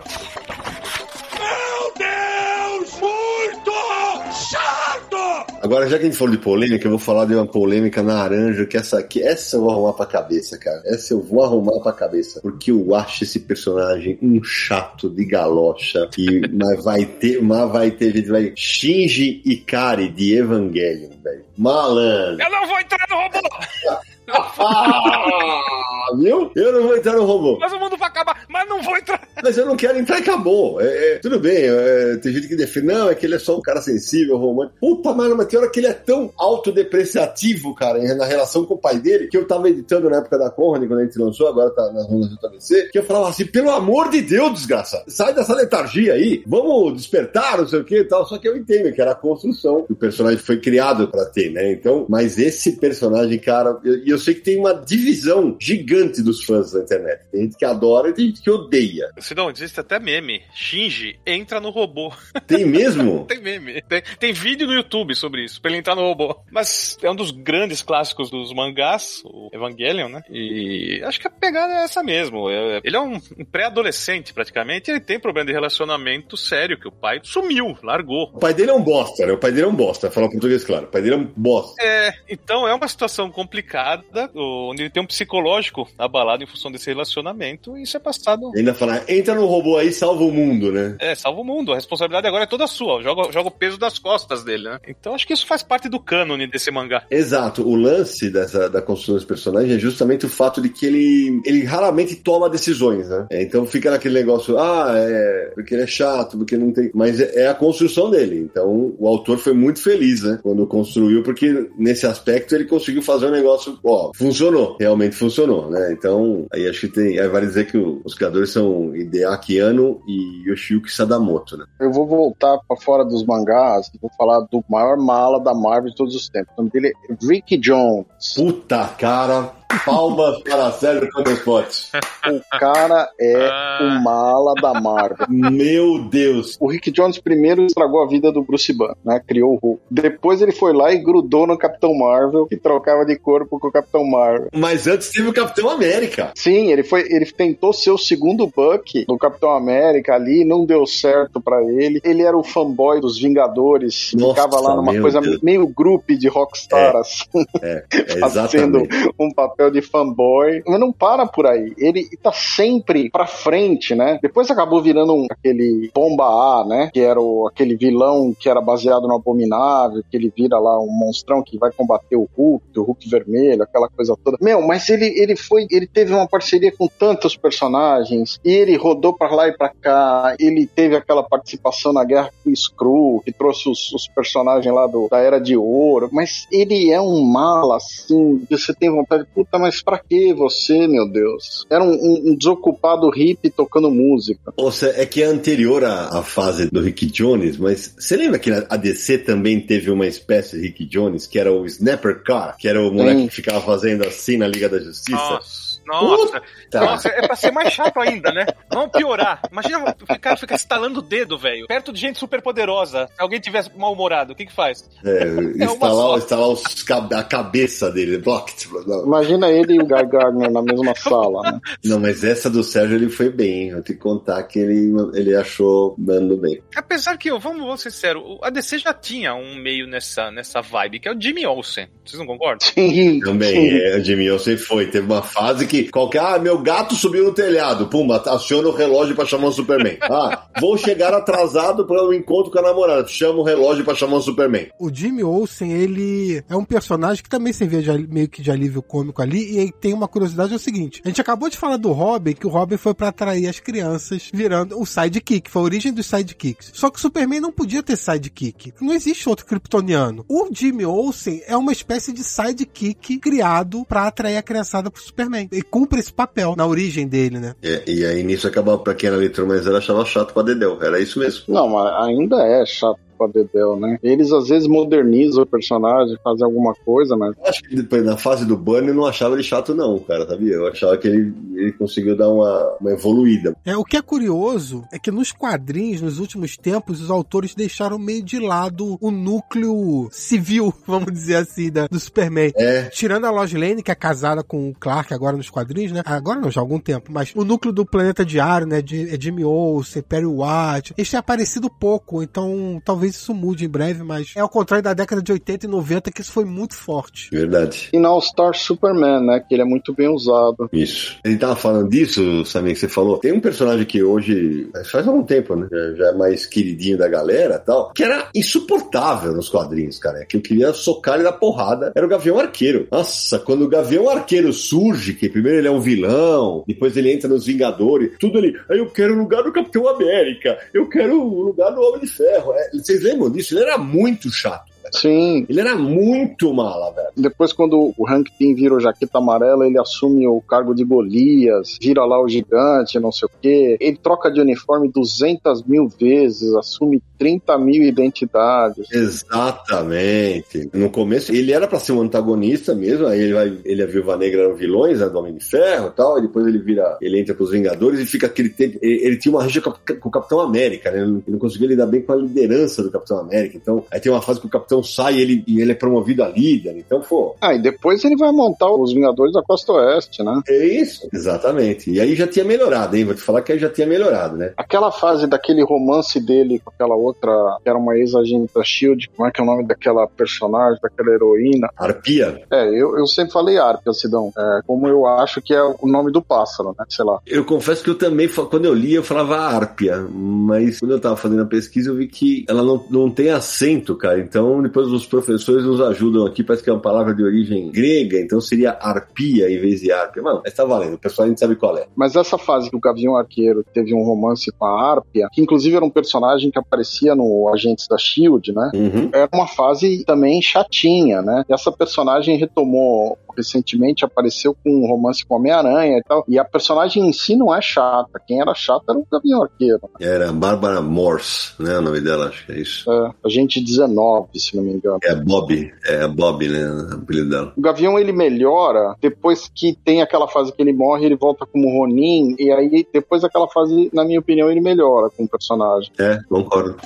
Agora, já que a gente falou de polêmica, eu vou falar de uma polêmica naranja, que essa aqui, essa eu vou arrumar pra cabeça, cara. Essa eu vou arrumar pra cabeça. Porque eu acho esse personagem um chato de galocha. E, mas vai ter, mas vai ter gente, vai. Shinji Ikari de Evangelion, velho. Malandro. Eu não vou entrar no robô! ah, viu? Eu não vou entrar no robô. Mas o mundo vai acabar, mas não vou entrar. Mas eu não quero entrar e acabou. É, é, tudo bem, é, tem gente que defende, não, é que ele é só um cara sensível, romântico. Puta merda, mas tem hora que ele é tão autodepreciativo, cara, na relação com o pai dele, que eu tava editando na época da Conrad, quando a gente lançou, agora tá nas ruas do JVC, que eu falava assim, pelo amor de Deus, desgraça, sai dessa letargia aí, vamos despertar, não sei o que e tal. Só que eu entendo que era a construção que o personagem foi criado para ter, né? Então, mas esse personagem, cara, e eu, eu sei que tem uma divisão gigante dos fãs da internet. Tem gente que adora e tem gente que odeia. Sidão, existe até meme. Shinji entra no robô. Tem mesmo? tem meme. Tem, tem, vídeo no YouTube sobre isso, pra ele entrar no robô. Mas é um dos grandes clássicos dos mangás, o Evangelion, né? E acho que a pegada é essa mesmo. É, ele é um pré-adolescente, praticamente, e ele tem problema de relacionamento sério, que o pai sumiu, largou. O pai dele é um bosta, né? O pai dele é um bosta, falar português claro. O pai dele é um bosta. É, então é uma situação complicada onde ele tem um psicológico abalado em função desse relacionamento, e isso é passado. Ainda falar, entra no robô aí salva o mundo, né? É, salva o mundo. A responsabilidade agora é toda sua. Joga, joga o peso das costas dele, né? Então acho que isso faz parte do cânone desse mangá. Exato. O lance dessa, da construção desse personagem é justamente o fato de que ele, ele raramente toma decisões, né? É, então fica naquele negócio, ah, é, porque ele é chato, porque não tem. Mas é, é a construção dele. Então o autor foi muito feliz, né? Quando construiu, porque nesse aspecto ele conseguiu fazer um negócio, ó, funcionou, realmente funcionou, né? Então, aí acho que tem, aí vale dizer que os criadores são Hideaki Anno e Yoshiyuki Sadamoto, né? Eu vou voltar para fora dos mangás e vou falar do maior mala da Marvel de todos os tempos. O nome dele é Rick Jones. Puta cara, Palmas para Sérgio Campos O cara é ah. o mala da Marvel. Meu Deus. O Rick Jones primeiro estragou a vida do Bruce Banner, né? Criou o Hulk. Depois ele foi lá e grudou no Capitão Marvel e trocava de corpo com o Capitão Marvel. Mas antes teve o Capitão América. Sim, ele foi, ele tentou ser o segundo Buck do Capitão América ali, não deu certo para ele. Ele era o fanboy dos Vingadores, Nossa, ficava lá numa coisa Deus. meio grupo de rockstar, é, assim, é, é fazendo um papel papel de fanboy, mas não para por aí. Ele tá sempre pra frente, né? Depois acabou virando um, aquele Bomba A, né? Que era o, aquele vilão que era baseado no Abominável, que ele vira lá um monstrão que vai combater o Hulk, o Hulk vermelho, aquela coisa toda. Meu, mas ele, ele foi, ele teve uma parceria com tantos personagens, e ele rodou pra lá e pra cá, ele teve aquela participação na guerra com o Skrull, que trouxe os, os personagens lá do, da Era de Ouro, mas ele é um mala, assim, que você tem vontade, de puta, mas pra que você, meu Deus? Era um, um, um desocupado hippie tocando música. Ou seja, é que é anterior à, à, fase do Rick Jones, mas você lembra que a DC também teve uma espécie de Rick Jones, que era o Snapper Car, que era o moleque Sim. que ficava fazendo assim na Liga da Justiça? Nossa. Nossa, nossa, é pra ser mais chato ainda, né? Vamos piorar. Imagina ficar, ficar estalando o dedo, velho. Perto de gente super poderosa. Se alguém tivesse mal-humorado, o que que faz? É, é instalar, instalar os, a cabeça dele. Blocked. Imagina ele e o Guy Gardner na mesma sala, né? Não, mas essa do Sérgio ele foi bem. Eu tenho que contar que ele, ele achou dando bem. Apesar que, vamos ser sinceros, a DC já tinha um meio nessa, nessa vibe, que é o Jimmy Olsen. Vocês não concordam? Sim. Também, sim. É, o Jimmy Olsen foi. Teve uma fase que que qualquer. Ah, meu gato subiu no telhado. Pumba, aciona o relógio pra chamar o Superman. Ah, vou chegar atrasado para o um encontro com a namorada. Chama o relógio pra chamar o Superman. O Jimmy Olsen, ele é um personagem que também se vê de, meio que de alívio cômico ali. E tem uma curiosidade: é o seguinte: a gente acabou de falar do Robin, que o Robin foi para atrair as crianças, virando o sidekick. Foi a origem dos sidekicks. Só que o Superman não podia ter sidekick. Não existe outro kryptoniano. O Jimmy Olsen é uma espécie de sidekick criado para atrair a criançada pro Superman. E cumpre esse papel na origem dele, né? É, e aí nisso acabava, pra quem era leitor mais ela achava chato pra Dedel. Era isso mesmo. Não, mas ainda é chato pra Dedel, né? Eles às vezes modernizam o personagem, fazem alguma coisa, mas. Acho que depois, na fase do Bunny eu não achava ele chato, não, cara, sabia? Eu achava que ele, ele conseguiu dar uma, uma evoluída. É, o que é curioso é que nos quadrinhos, nos últimos tempos, os autores deixaram meio de lado o núcleo civil, vamos dizer assim, da, do Superman. É. Tirando a Lois Lane, que é casada com o Clark agora nos quadrinhos, né? Agora não, já há algum tempo, mas o núcleo do Planeta Diário, né? De, é Jimmy Olsen, Perry White, eles têm aparecido pouco, então talvez talvez isso mude em breve, mas é ao contrário da década de 80 e 90 que isso foi muito forte. Verdade. E na All Star Superman, né? Que ele é muito bem usado. Isso. Ele tava falando disso, Samir, que você falou. Tem um personagem que hoje, faz algum tempo, né? Já é mais queridinho da galera tal, que era insuportável nos quadrinhos, cara. Que eu queria socar ele na porrada. Era o Gavião Arqueiro. Nossa, quando o Gavião Arqueiro surge, que primeiro ele é um vilão, depois ele entra nos Vingadores, tudo ali. Aí eu quero o lugar do Capitão América, eu quero o lugar do Homem de Ferro. É, vocês lembram disso? Ele era muito chato. Sim. Ele era muito mala, velho. Depois, quando o Hank Pym vira o Jaqueta Amarela, ele assume o cargo de Golias, vira lá o gigante, não sei o quê. Ele troca de uniforme 200 mil vezes, assume 30 mil identidades. Exatamente. No começo, ele era para ser um antagonista mesmo, aí ele, vai, ele e a Viúva Negra eram vilões, né, do Homem de Ferro e tal, e depois ele vira, ele entra pros Vingadores e fica aquele tempo, ele, ele tinha uma rixa com, com, o Capitão América, né, ele não, ele não conseguia lidar bem com a liderança do Capitão América, então, aí tem uma fase que o Capitão sai e ele, e ele é promovido a líder, então, pô. Ah, e depois ele vai montar os Vingadores da Costa Oeste, né? É isso, exatamente. E aí já tinha melhorado, hein, vou te falar que aí já tinha melhorado, né? Aquela fase daquele romance dele com aquela outra, que era uma ex-agente da SHIELD, como é que é o nome daquela personagem, daquela heroína? Arpia? É, eu, eu sempre falei Arpia, Sidão, é, como eu acho que é o nome do pássaro, né, sei lá. Eu confesso que eu também, quando eu li, eu falava Arpia, mas quando eu tava fazendo a pesquisa, eu vi que ela não, não tem acento, cara, então depois os professores nos ajudam aqui, parece que é uma palavra de origem grega, então seria arpia em vez de arpia. Mano, mas tá valendo, o pessoal a gente sabe qual é. Mas essa fase que o Gavião Arqueiro teve um romance com a Arpia, que inclusive era um personagem que aparecia no Agentes da Shield, né? Uhum. Era uma fase também chatinha, né? E essa personagem retomou recentemente, apareceu com um romance com Homem-Aranha e tal. E a personagem em si não é chata. Quem era chata era o Gavião Arqueiro. Era Bárbara Morse, né? O nome dela, acho que é isso. É, agente 19, se não me engano. É Bob, é Bob, né? O apelido dela. O Gavião ele melhora depois que tem aquela fase que ele morre, ele volta como Ronin. E aí, depois daquela fase, na minha opinião, ele melhora com o personagem. É, concordo.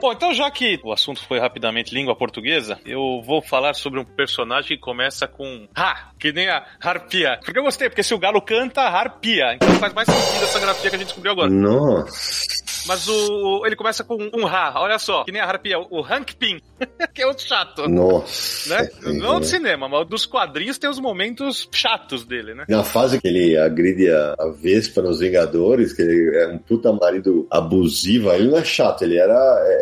Bom, então já que o assunto foi rapidamente língua portuguesa, eu vou falar sobre um personagem que começa com Ha, que nem a harpia. Porque eu gostei, porque se o galo canta, harpia. Então faz mais sentido essa grafia que a gente descobriu agora. Nossa. Mas o, ele começa com um Ha, olha só, que nem a harpia, o Hank Pym, que é outro chato. Nossa. Né? Não do cinema, mas dos quadrinhos tem os momentos chatos dele, né? Na fase que ele agride a, a Vespa nos Vingadores, que ele é um puta marido abusivo, ele não é chato, ele era,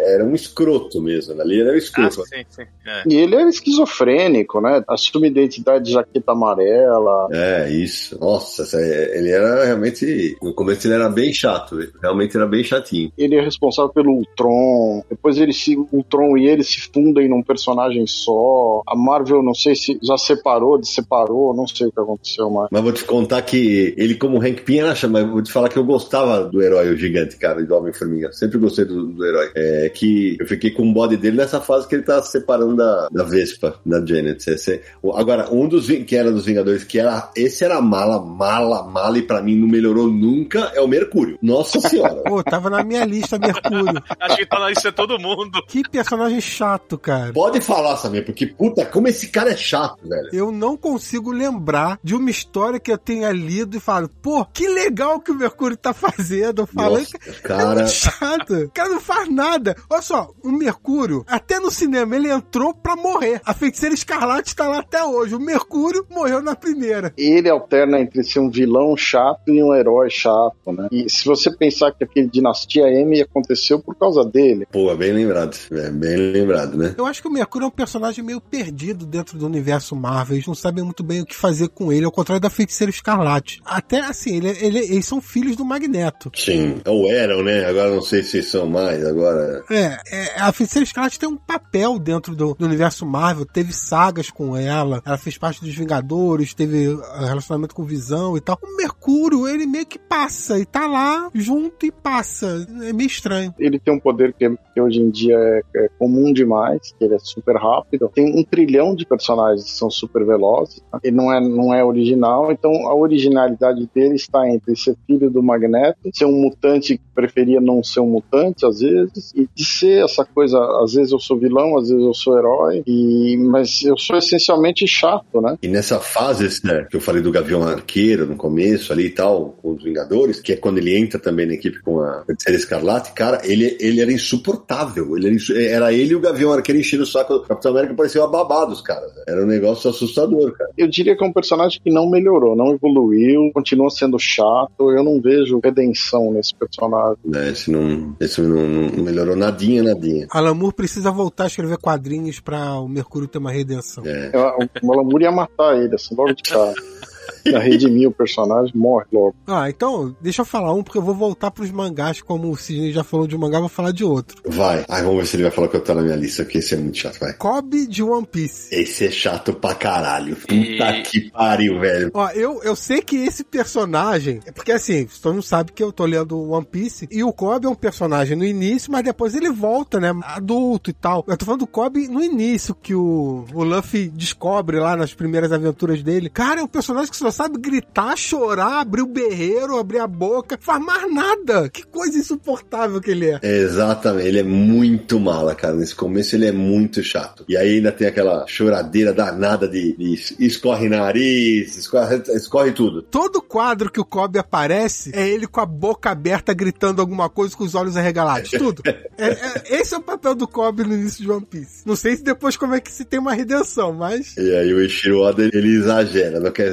era um escroto mesmo, ali era um escroto. Ah, sim, sim. É. E ele era esquizofrênico, né? Assume identidade de jaqueta amarela. É, isso. Nossa, ele era realmente. No começo ele era bem chato, realmente era bem chatinho. Ele é responsável pelo Ultron. Depois ele se, o Ultron e ele se fundem num personagem só. A Marvel, não sei se já separou, separou, não sei o que aconteceu mais. Mas vou te contar que ele, como Hank Pym, acha, mas vou te falar que eu gostava do herói, o gigante, cara, do Homem-Formiga. Sempre gostei do, do, herói. É que eu fiquei com o body dele nessa fase que ele tá se separando da, da Vespa, da Janet. Esse, agora, um dos que era dos Vingadores, que era. Esse era mala, mala, mala, e pra mim não melhorou nunca, é o Mercúrio. Nossa senhora. Pô, tava na na minha lista, Mercúrio. Acho que tá na lista de todo mundo. Que personagem chato, cara. Pode falar, Samir, porque puta, como esse cara é chato, velho. Eu não consigo lembrar de uma história que eu tenha lido e falo, pô, que legal que o Mercúrio tá fazendo. Eu falo, Nossa, é cara. muito chato. O cara não faz nada. Olha só, o Mercúrio, até no cinema, ele entrou pra morrer. A feiticeira escarlate tá lá até hoje. O Mercúrio morreu na primeira. Ele alterna entre ser um vilão chato e um herói chato, né? E se você pensar que aquele Dinastia M aconteceu por causa dele, Pô, é bem lembrado. É bem lembrado, né? Eu acho que o Mercúrio é um personagem meio perdido dentro do universo Marvel. Eles não sabem muito bem o que fazer com ele, ao contrário da feiticeira escarlate. Até assim, ele, ele- eles são filhos do Magneto. Sim. Ou eram, né? Agora não sei se são mais, agora. É, é, a Feiticeira Escarlate tem um papel dentro do, do universo Marvel, teve sagas com ela, ela fez parte dos Vingadores, teve uh, relacionamento com Visão e tal. O Mercúrio, ele meio que passa e tá lá junto e passa. É meio estranho. ele tem um poder que, que hoje em dia é, é comum demais, que ele é super rápido. Tem um trilhão de personagens que são super velozes. tá? Ele não é, não é original, então a originalidade dele está entre ser filho do Magneto, ser um mutante que preferia não ser um mutante às vezes, e de ser essa coisa, às vezes eu sou vilão, às vezes eu sou herói, e, mas eu sou essencialmente chato, né? E nessa fase né, que eu falei do Gavião Arqueiro no começo ali e tal, com os Vingadores, que é quando ele entra também na equipe com a Feiticeira Escarlate, cara, ele, ele era insuportável. Ele era, insu- era ele e o Gavião Arqueiro enchendo o saco. O Capitão América parecia uma babá dos caras. né? Era um negócio assustador, cara. Eu diria que é um personagem que não melhorou, não evoluiu, continua sendo chato. Eu não vejo redenção nesse personagem. Né, Esse, não, esse não, não melhorou nadinha, nadinha. Alan Moore precisa voltar a escrever quadrinhos pra o Mercúrio ter uma redenção. É. Eu- O Malamur ia matar ele, assim, logo de cara. Ia redimir o personagem, morre logo. Ah, então, deixa eu falar um, porque eu vou voltar pros mangás, como o Sidney já falou de um mangá, eu vou falar de outro. Vai. Ai, vamos ver se ele vai falar que eu tô na minha lista, porque esse é muito chato, vai. Kobe de One Piece. Esse é chato pra caralho. Puta E- que pariu, velho. Ó, eu, eu sei que esse personagem. É porque assim, todo mundo sabe que eu tô lendo One Piece. E o Kobe é um personagem no início, mas depois ele volta, né? Adulto e tal. Eu tô falando do Kobe no início, que o, o Luffy descobre lá nas primeiras aventuras dele. Cara, é um personagem que só sabe gritar, chorar, abrir o berreiro, abrir a boca. Faz mais nada. Que coisa insuportável que ele é. Exatamente, ele é muito mala, cara. Nesse começo ele é muito chato. E aí ainda tem aquela choradeira danada de, de escorre nariz, escorre, escorre tudo. Todo quadro que o Kobe aparece é ele com a boca aberta gritando alguma coisa com os olhos arregalados. Tudo. É- é- esse é o papel do Kobe no início de One Piece. Não sei se depois como é que se tem uma redenção, mas. E aí o Ishiro Oda, ele exagera. Não quer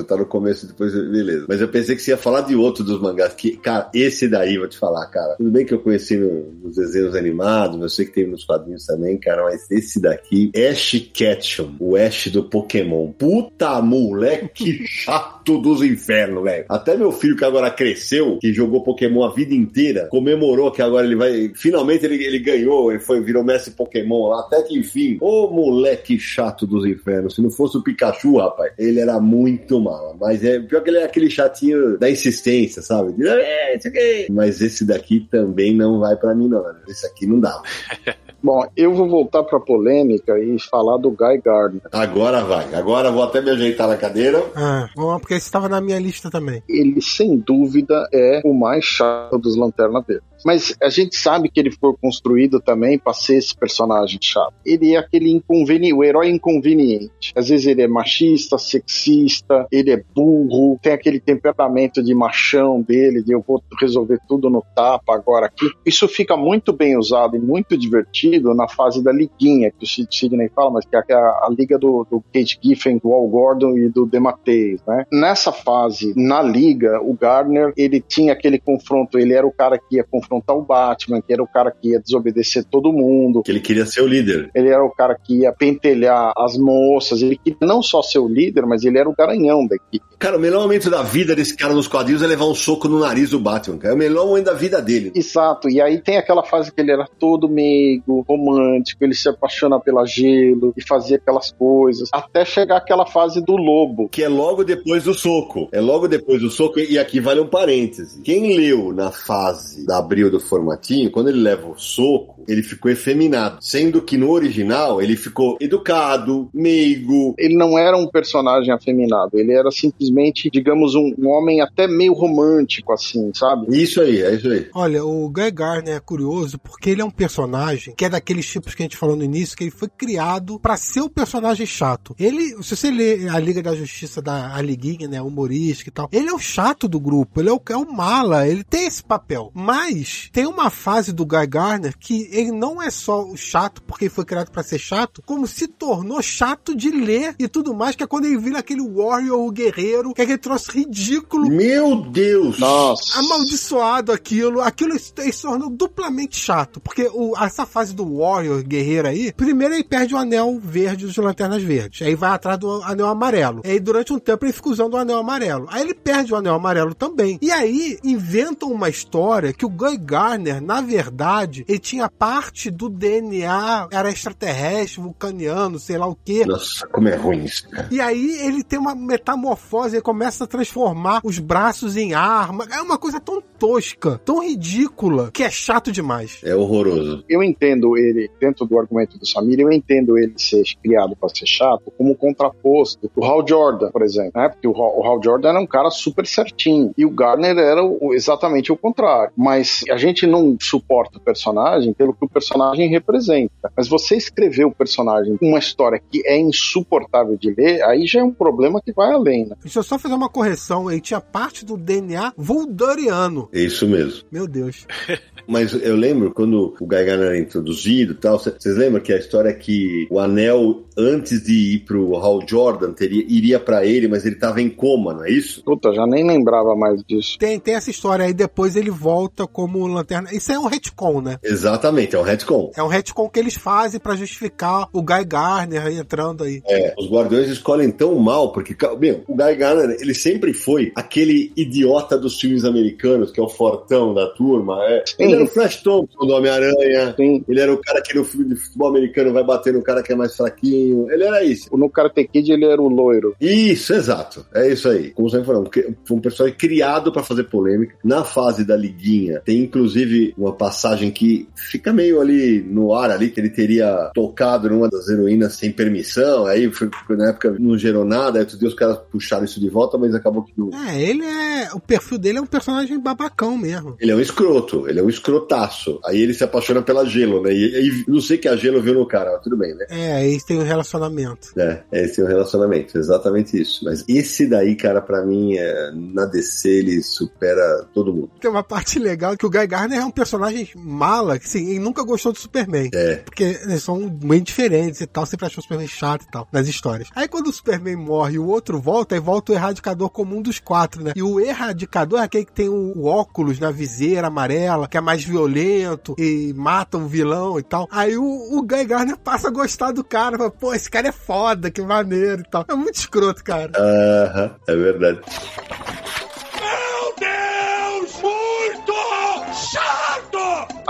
você tá no começo depois, beleza. Mas eu pensei que você ia falar de outro dos mangás, que, cara, esse daí, vou te falar, cara. Tudo bem que eu conheci no- nos desenhos animados, eu sei que tem nos quadrinhos também, cara, mas esse daqui, Ash Ketchum, o Ash do Pokémon. Puta moleque chato dos infernos, velho. Até meu filho que agora cresceu, que jogou Pokémon a vida inteira, comemorou que agora ele vai. Finalmente ele, ele ganhou, ele foi, virou mestre Pokémon lá, até que enfim. Ô moleque chato dos infernos. Se não fosse o Pikachu, rapaz, ele era muito mala. Mas é pior que ele é aquele chatinho da insistência, sabe? De, "É, isso aqui." Mas esse daqui também não vai pra mim, não. né? Esse aqui não dá. Bom, eu vou voltar pra polêmica e falar do Guy Gardner. Agora vai. Agora vou até me ajeitar na cadeira. Ah, bom, porque esse estava na minha lista também. Ele, sem dúvida, é o mais chato dos Lanterna Verde. Mas a gente sabe que ele foi construído também para ser esse personagem chato. Ele é aquele inconveniente, o herói inconveniente. Às vezes ele é machista, sexista, ele é burro, tem aquele temperamento de machão dele, de eu vou resolver tudo no tapa agora aqui. Isso fica muito bem usado e muito divertido na fase da liguinha, que o Sid- Sidney fala, mas que é a, a liga do, do Kate Giffen, do Al Gordon e do DeMatteis, né? Nessa fase, na liga, o Gardner, ele tinha aquele confronto, ele era o cara que ia confrontar o Batman, que era o cara que ia desobedecer todo mundo, Que ele queria ser o líder. ele era o cara que ia pentelhar as moças, ele queria não só ser o líder, mas ele era o garanhão da equipe. Cara, o melhor momento da vida desse cara nos quadrinhos é levar um soco no nariz do Batman, cara. É o melhor momento da vida dele. Exato, e aí tem aquela fase que ele era todo meigo, romântico, ele se apaixona pela gelo e fazia aquelas coisas, até chegar aquela fase do lobo. Que é logo depois do soco. É logo depois do soco, e aqui vale um parêntese. Quem leu na fase da Abril período formatinho, quando ele leva o soco, ele ficou efeminado. Sendo que no original ele ficou educado, meigo. Ele não era um personagem afeminado, ele era simplesmente, digamos, um, um homem até meio romântico, assim, sabe? Isso aí, é isso aí. Olha, o Guy Garner é curioso porque ele é um personagem que é daqueles tipos que a gente falou no início, que ele foi criado para ser o personagem chato. Ele, se você lê a Liga da Justiça da a Liguinha, né, humorística e tal, ele é o chato do grupo, ele é o, é o mala, ele tem esse papel. Mas tem uma fase do Guy Garner que ele não é só chato porque ele foi criado para ser chato, como se tornou chato de ler e tudo mais, que é quando ele vira aquele warrior, o guerreiro, que é aquele troço ridículo. Meu Deus! Nossa! Amaldiçoado aquilo, aquilo ele se tornou duplamente chato, porque o, essa fase do warrior, guerreiro aí, primeiro ele perde o anel verde dos lanternas verdes, aí vai atrás do anel amarelo. E aí durante um tempo ele fica usando o anel amarelo. Aí ele perde o anel amarelo também. E aí inventam uma história que o Guy Garner, na verdade, ele tinha parte do DNA, era extraterrestre, vulcaniano, sei lá o quê. Nossa, como é ruim isso, cara. E aí ele tem uma metamorfose, ele começa a transformar os braços em arma. É uma coisa tão tosca, tão ridícula, que é chato demais. É horroroso. Eu entendo ele, dentro do argumento do Samir, eu entendo ele ser criado para ser chato como contraposto do Hal Jordan, por exemplo, né? Porque o Hal, o Hal Jordan era um cara super certinho e o Garner era o, exatamente o contrário. Mas a gente não suporta o personagem pelo que o personagem representa. Mas você escrever o personagem uma história que é insuportável de ler, aí já é um problema que vai além, né? Deixa eu só fazer uma correção, ele tinha parte do DNA voldoriano. É isso mesmo. Meu Deus. Mas eu lembro quando o Guy Garner era introduzido e tal, vocês lembram que a história é que o anel, antes de ir pro Hal Jordan, teria, iria para ele, mas ele tava em coma, não é isso? Puta, já nem lembrava mais disso. Tem, tem essa história aí, depois ele volta como lanterna. Isso é um retcon, né? Exatamente, é um retcon. É um retcon que eles fazem para justificar o Guy Garner aí entrando aí. É, os Guardiões escolhem tão mal, porque, meu, o Guy Garner, ele sempre foi aquele idiota dos filmes americanos, que é o fortão da turma. É. Ele era o Flash Thompson do Homem-Aranha. Ele era o cara que no filme de futebol americano vai bater no cara que é mais fraquinho. Ele era isso. No Karate Kid ele era o loiro. Isso, exato. É isso aí. Como você falou, foi um personagem criado para fazer polêmica. Na fase da liguinha, tem inclusive uma passagem que fica meio ali no ar ali, que ele teria tocado numa das heroínas sem permissão. Aí foi, na época não gerou nada, aí os caras puxaram isso de volta, mas acabou que não. É, ele é. O perfil dele é um personagem babacão mesmo. Ele é um escroto, ele é um escrotaço. Aí ele se apaixona pela gelo, né? E, não sei que a gelo viu no cara, mas tudo bem, né? É, eles têm um relacionamento. É, eles têm um relacionamento, exatamente isso. Mas esse daí, cara, para mim, é, na DC, ele supera todo mundo. Tem uma parte legal que o Guy Garner é um personagem mala, que sim, ele nunca gostou do Superman. É. Porque eles são bem diferentes e tal, sempre achou o Superman chato e tal, nas histórias. Aí quando o Superman morre e o outro volta, aí volta o erradicador comum dos quatro, né? E o erradicador é aquele que tem o óculos na viseira amarela, que é mais violento e mata o vilão e tal. Aí o, o Guy passa a gostar do cara, fala, pô, esse cara é foda, que maneiro e tal. É muito escroto, cara. Aham, uh -huh, é verdade.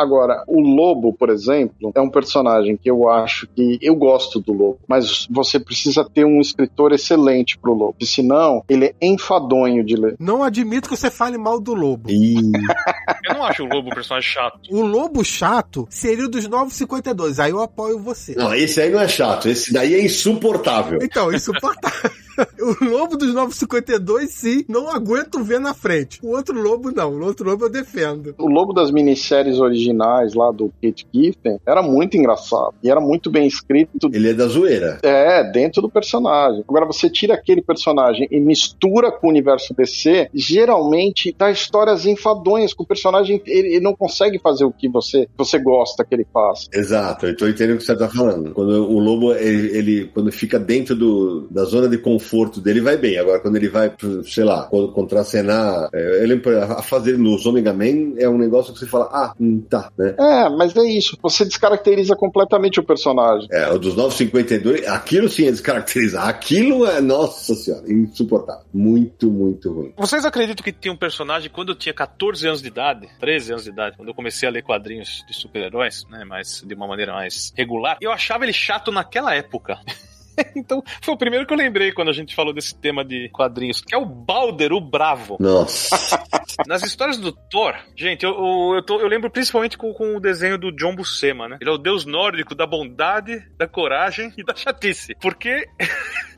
Agora, o Lobo, por exemplo, é um personagem que eu acho que eu gosto do Lobo, mas você precisa ter um escritor excelente pro Lobo, senão ele é enfadonho de ler. Não admito que você fale mal do Lobo. eu não acho o Lobo um personagem chato. O Lobo chato seria o dos 952, aí eu apoio você. Não, esse aí não é chato, esse daí é insuportável. Então, insuportável. O lobo dos 952, sim, não aguento ver na frente. O outro lobo, não. O outro lobo eu defendo. O lobo das minisséries originais lá do Kate Giffen era muito engraçado. E era muito bem escrito. Ele é da zoeira. É, dentro do personagem. Agora, você tira aquele personagem e mistura com o universo DC, geralmente dá histórias enfadonhas com o personagem. Ele, ele não consegue fazer o que você, você gosta que ele faça. Exato, eu tô entendendo o que você tá falando. Quando o lobo, ele, ele quando fica dentro do, da zona de conforto conforto dele vai bem. Agora, quando ele vai, sei lá, contracenar, é, eu lembro, a fazer nos Omega Man é um negócio que você fala, ah, hum, tá, né? É, mas é isso, você descaracteriza completamente o personagem. É, o dos 952, aquilo sim é descaracterizar. Aquilo é, nossa senhora, insuportável. Muito, muito ruim. Vocês acreditam que tinha um personagem quando eu tinha 14 anos de idade, 13 anos de idade, quando eu comecei a ler quadrinhos de super-heróis, né, mas de uma maneira mais regular, eu achava ele chato naquela época. então, foi o primeiro que eu lembrei quando a gente falou desse tema de quadrinhos, que é o Balder, o Bravo. Nossa. Nas histórias do Thor, gente, eu, eu, eu, tô, eu lembro principalmente com, com, o desenho do John Buscema, né? Ele é o deus nórdico da bondade, da coragem e da chatice. Porque.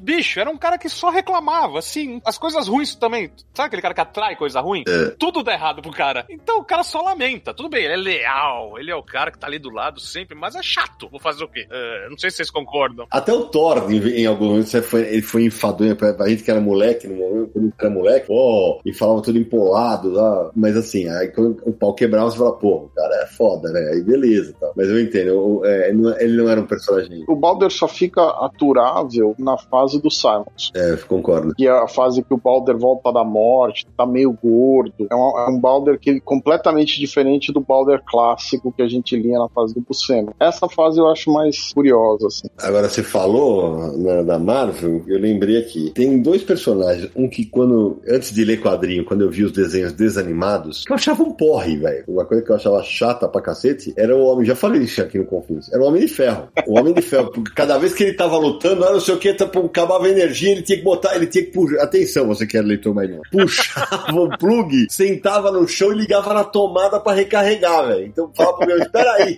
Bicho, era um cara que só reclamava, assim, as coisas ruins também. Sabe aquele cara que atrai coisa ruim? É. Tudo dá errado pro cara. Então o cara só lamenta. Tudo bem, ele é leal, ele é o cara que tá ali do lado sempre, mas é chato. Vou fazer o quê? Uh, não sei se vocês concordam. Até o Thor, em, em algum momento, ele foi enfadonho pra, pra gente que era moleque, no momento, quando era moleque, oh, e falava tudo empolado lá. Mas assim, aí quando o pau quebrava, você fala, pô, cara é foda, né? Aí beleza. Tá. Mas eu entendo, eu, é, ele não era um personagem. O Balder só fica aturável na fase do Silence. É, concordo. Que é a fase que o Balder volta da morte, tá meio gordo. É um, é um Balder que é completamente diferente do Balder clássico que a gente lia na fase do Buscema. Essa fase eu acho mais curiosa, assim. Agora, você falou né, da Marvel, eu lembrei aqui. Tem dois personagens. Um que quando, antes de ler quadrinho, quando eu vi os desenhos desanimados, eu achava um porre, velho. Uma coisa que eu achava chata pra cacete era o homem, já falei isso aqui no Confins, era o Homem de Ferro. O Homem de Ferro, porque cada vez que ele tava lutando, era não sei o que, acabava a energia, ele tinha que botar, ele tinha que puxar. Atenção, você que é leitor mais novo. Puxava o plug, sentava no chão e ligava na tomada pra recarregar, velho. Então fala pro meu, espera aí.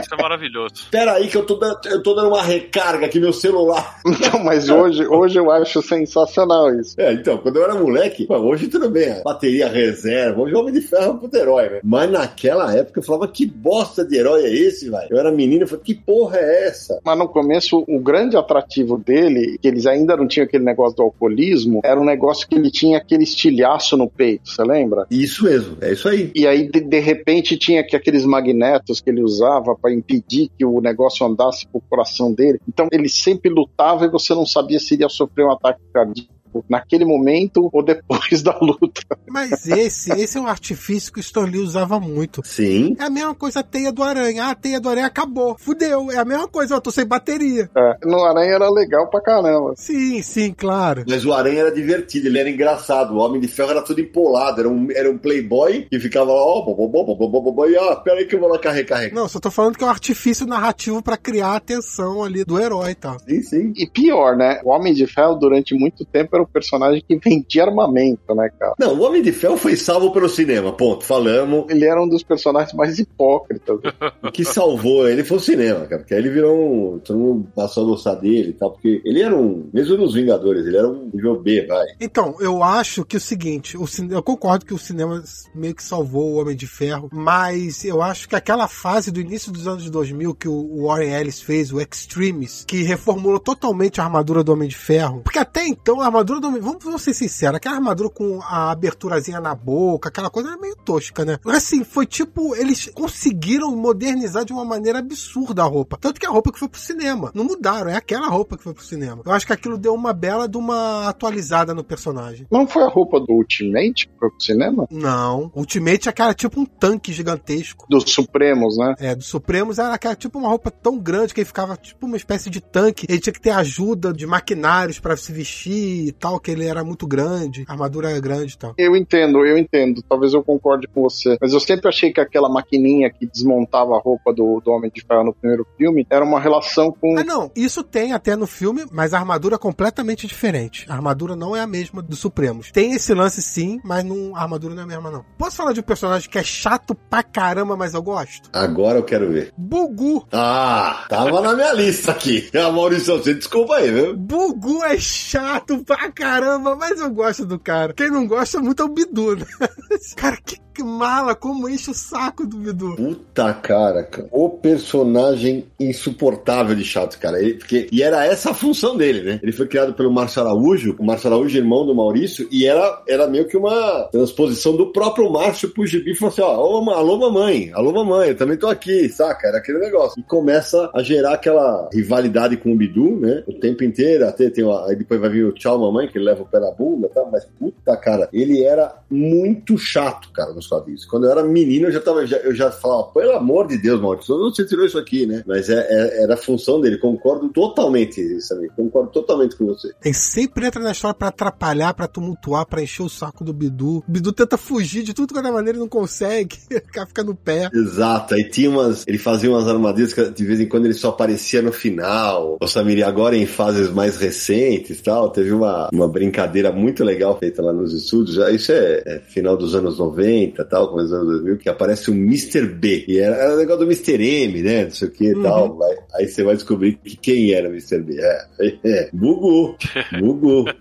Isso é maravilhoso. Espera aí que eu tô, dando, eu tô dando uma recarga aqui no celular. Não, mas hoje, hoje eu acho sensacional isso. É, então, quando eu era moleque, hoje tudo bem, bateria reserva, hoje Homem de Ferro é puto herói, né? Mas naquela época eu falava, que bosta de herói é esse, velho? Eu era menino, eu falei, que porra é essa? Mas no começo, o grande atrativo dele, que eles ainda não tinham aquele negócio do alcoolismo, era um negócio que ele tinha aquele estilhaço no peito, você lembra? Isso mesmo, é isso aí. E aí, de, de repente, tinha que aqueles magnetos que ele usava para impedir que o negócio andasse pro coração dele. Então, ele sempre lutava e você não sabia se iria sofrer um ataque cardíaco naquele momento ou depois da luta. Mas esse, esse é um artifício que o Stan Lee usava muito. Sim. É a mesma coisa a teia do aranha. Ah, a teia do aranha acabou. Fudeu. É a mesma coisa, eu tô sem bateria. É, no aranha era legal pra caramba. Sim, sim, claro. Mas o aranha era divertido, ele era engraçado. O Homem de Ferro era tudo empolado. Era um, era um playboy que ficava lá, ó, oh, e ah, peraí que eu vou lá carregar. Não, só tô falando que é um artifício narrativo para criar a atenção ali do herói e tal. Sim, sim. E pior, né? O Homem de Ferro, durante muito tempo, era o personagem que vendia armamento, né, cara? Não, o Homem de Ferro foi salvo pelo cinema, ponto. Falamos. Ele era um dos personagens mais hipócritas. o que salvou ele foi o cinema, cara. Porque aí ele virou um. Todo mundo passou a gostar dele e tal. Porque ele era um. Mesmo nos Vingadores, ele era um nível B, vai. Então, eu acho que o seguinte: o cine... eu concordo que o cinema meio que salvou o Homem de Ferro, mas eu acho que aquela fase do início dos anos 2000 que o Warren Ellis fez, o Extremes, que reformulou totalmente a armadura do Homem de Ferro. Porque até então a armadura do Homem. Vamos, vamos ser sinceros, aquela armadura com a aberturazinha na boca, aquela coisa era meio tosca, né? Mas assim, foi tipo, eles conseguiram modernizar de uma maneira absurda a roupa. Tanto que a roupa que foi pro cinema. Não mudaram, é aquela roupa que foi pro cinema. Eu acho que aquilo deu uma bela de uma atualizada no personagem. Não foi a roupa do Ultimate que foi pro cinema? Não. Ultimate é aquela tipo um tanque gigantesco. Dos Supremos, né? É, dos Supremos era aquela tipo uma roupa tão grande que ele ficava tipo uma espécie de tanque. Ele tinha que ter ajuda de maquinários para se vestir e tal, que ele era muito grande, a armadura é grande e tal. Eu entendo, eu entendo. Talvez eu concorde com você. Mas eu sempre achei que aquela maquininha que desmontava a roupa do, do Homem de Ferro no primeiro filme era uma relação com. Ah, não. Isso tem até no filme, mas a armadura é completamente diferente. A armadura não é a mesma dos Supremos. Tem esse lance sim, mas não, a armadura não é a mesma, não. Posso falar de um personagem que é chato pra caramba, mas eu gosto? Agora eu quero ver. Bugu. Ah, tava na minha lista aqui. A Maurício, você desculpa aí, viu? Bugu é chato pra caramba, mas eu gosto do cara. Quem não gosta muito é o Bidu, né? cara, que que mala, como enche o saco do Bidu. Puta cara, cara. O personagem insuportável de chato, cara. Ele, porque, e era essa a função dele, né? Ele foi criado pelo Márcio Araújo, o Márcio Araújo, irmão do Maurício, e era, era meio que uma transposição do próprio Márcio pro Gibi. Falou assim: ó, alô mamãe, alô mamãe, eu também tô aqui, saca? Era aquele negócio. E começa a gerar aquela rivalidade com o Bidu, né? O tempo inteiro, até tem uma, aí depois vai vir o tchau mamãe, que ele leva o pé na bunda, tá? Mas puta, cara, ele era muito chato, cara, nos quadrinhos. Quando eu era menino, eu já tava, já, eu já falava, pelo amor de Deus, Maurício, não você tirou isso aqui, né? Mas é, é, era a função dele, concordo totalmente, sabe? Concordo totalmente com você. Ele sempre entra na história para atrapalhar, para tumultuar, para encher o saco do Bidu. O Bidu tenta fugir de tudo quanto é maneira e não consegue. Fica, fica no pé. Exato. Aí tinha umas. Ele fazia umas armadilhas que de vez em quando ele só aparecia no final. O Samir, agora em fases mais recentes tal, teve uma, uma brincadeira muito legal feita lá nos estúdios. Isso é é, é, final dos anos 90 tal, começo dos anos 2000, que aparece o Mr. B. E era, era o negócio do Mr. M, né? Não sei o que e uhum. tal. Vai, aí você vai descobrir que quem era o Mr. B. É, é, é Bugu. Bugu.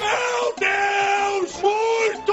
Meu Deus! Muito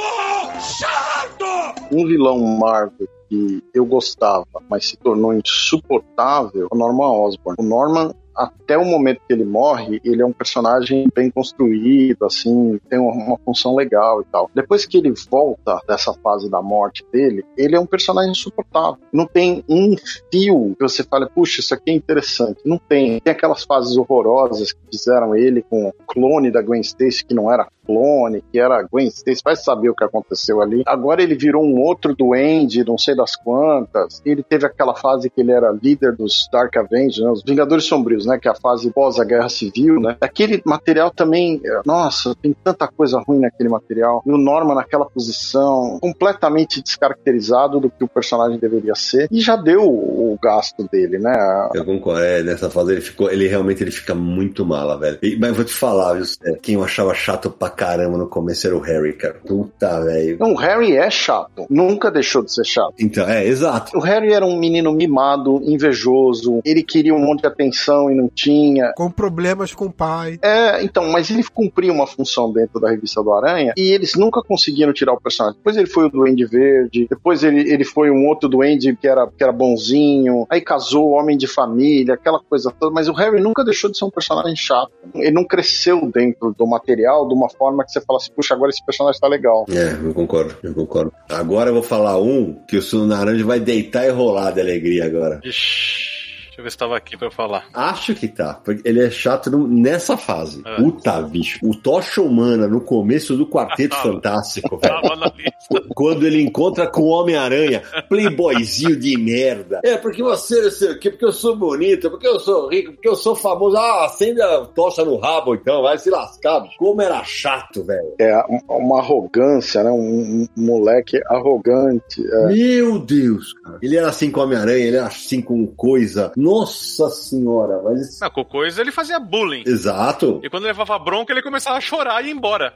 chato! Um vilão Marvel que eu gostava, mas se tornou insuportável, o Norman Osborn. O Norman até o momento que ele morre, ele é um personagem bem construído, assim, tem uma, função legal e tal. Depois que ele volta dessa fase da morte dele, ele é um personagem insuportável. Não tem um fio que você fale, puxa, isso aqui é interessante. Não tem. Tem aquelas fases horrorosas que fizeram ele com o clone da Gwen Stacy, que não era clone, que era Gwen Stacy, vai saber o que aconteceu ali. Agora ele virou um outro duende, não sei das quantas. Ele teve aquela fase que ele era líder dos Dark Avengers, né, os Vingadores Sombrios, né, que é a fase pós a Guerra Civil, né? Aquele material também, nossa, tem tanta coisa ruim naquele material. E o Norman naquela posição, completamente descaracterizado do que o personagem deveria ser. E já deu o gasto dele, né? Eu concordo, é, nessa fase ele ficou, ele realmente ele fica muito mala, velho. E, mas vou te falar, viu, quem eu achava chato pra caramba no começo era o Harry, cara. Puta, velho. Não, o Harry é chato. Nunca deixou de ser chato. Então, é, exato. O Harry era um menino mimado, invejoso. Ele queria um monte de atenção e não tinha. Com problemas com o pai. É, então, mas ele cumpria uma função dentro da revista do Aranha e eles nunca conseguiram tirar o personagem. Depois ele foi o Duende Verde, depois ele, ele foi um outro Duende que era, que era bonzinho, aí casou, homem de família, aquela coisa toda. Mas o Harry nunca deixou de ser um personagem chato. Ele não cresceu dentro do material de uma forma que você fala assim, puxa, agora esse personagem tá legal. É, eu concordo, eu concordo. Agora eu vou falar um que o Suno Naranja vai deitar e rolar de alegria agora. Ixi. Deixa eu ver se estava aqui para falar. Acho que tá. Porque ele é chato nessa fase. É. Puta, bicho. O Tocha Humana no começo do Quarteto Fantástico, velho. Quando ele encontra com o Homem-Aranha, playboyzinho de merda. É, porque você não sei o quê, porque eu sou bonito, porque eu sou rico, porque eu sou famoso. Ah, acende a tocha no rabo então, vai se lascar, bicho. Como era chato, velho. É, uma arrogância, né? Um, um moleque arrogante. É. Meu Deus, cara. Ele era assim com o Homem-Aranha, ele era assim com coisa. Nossa senhora, mas. Não, com coisa ele fazia bullying. Exato. E quando levava bronca, ele começava a chorar e ir embora.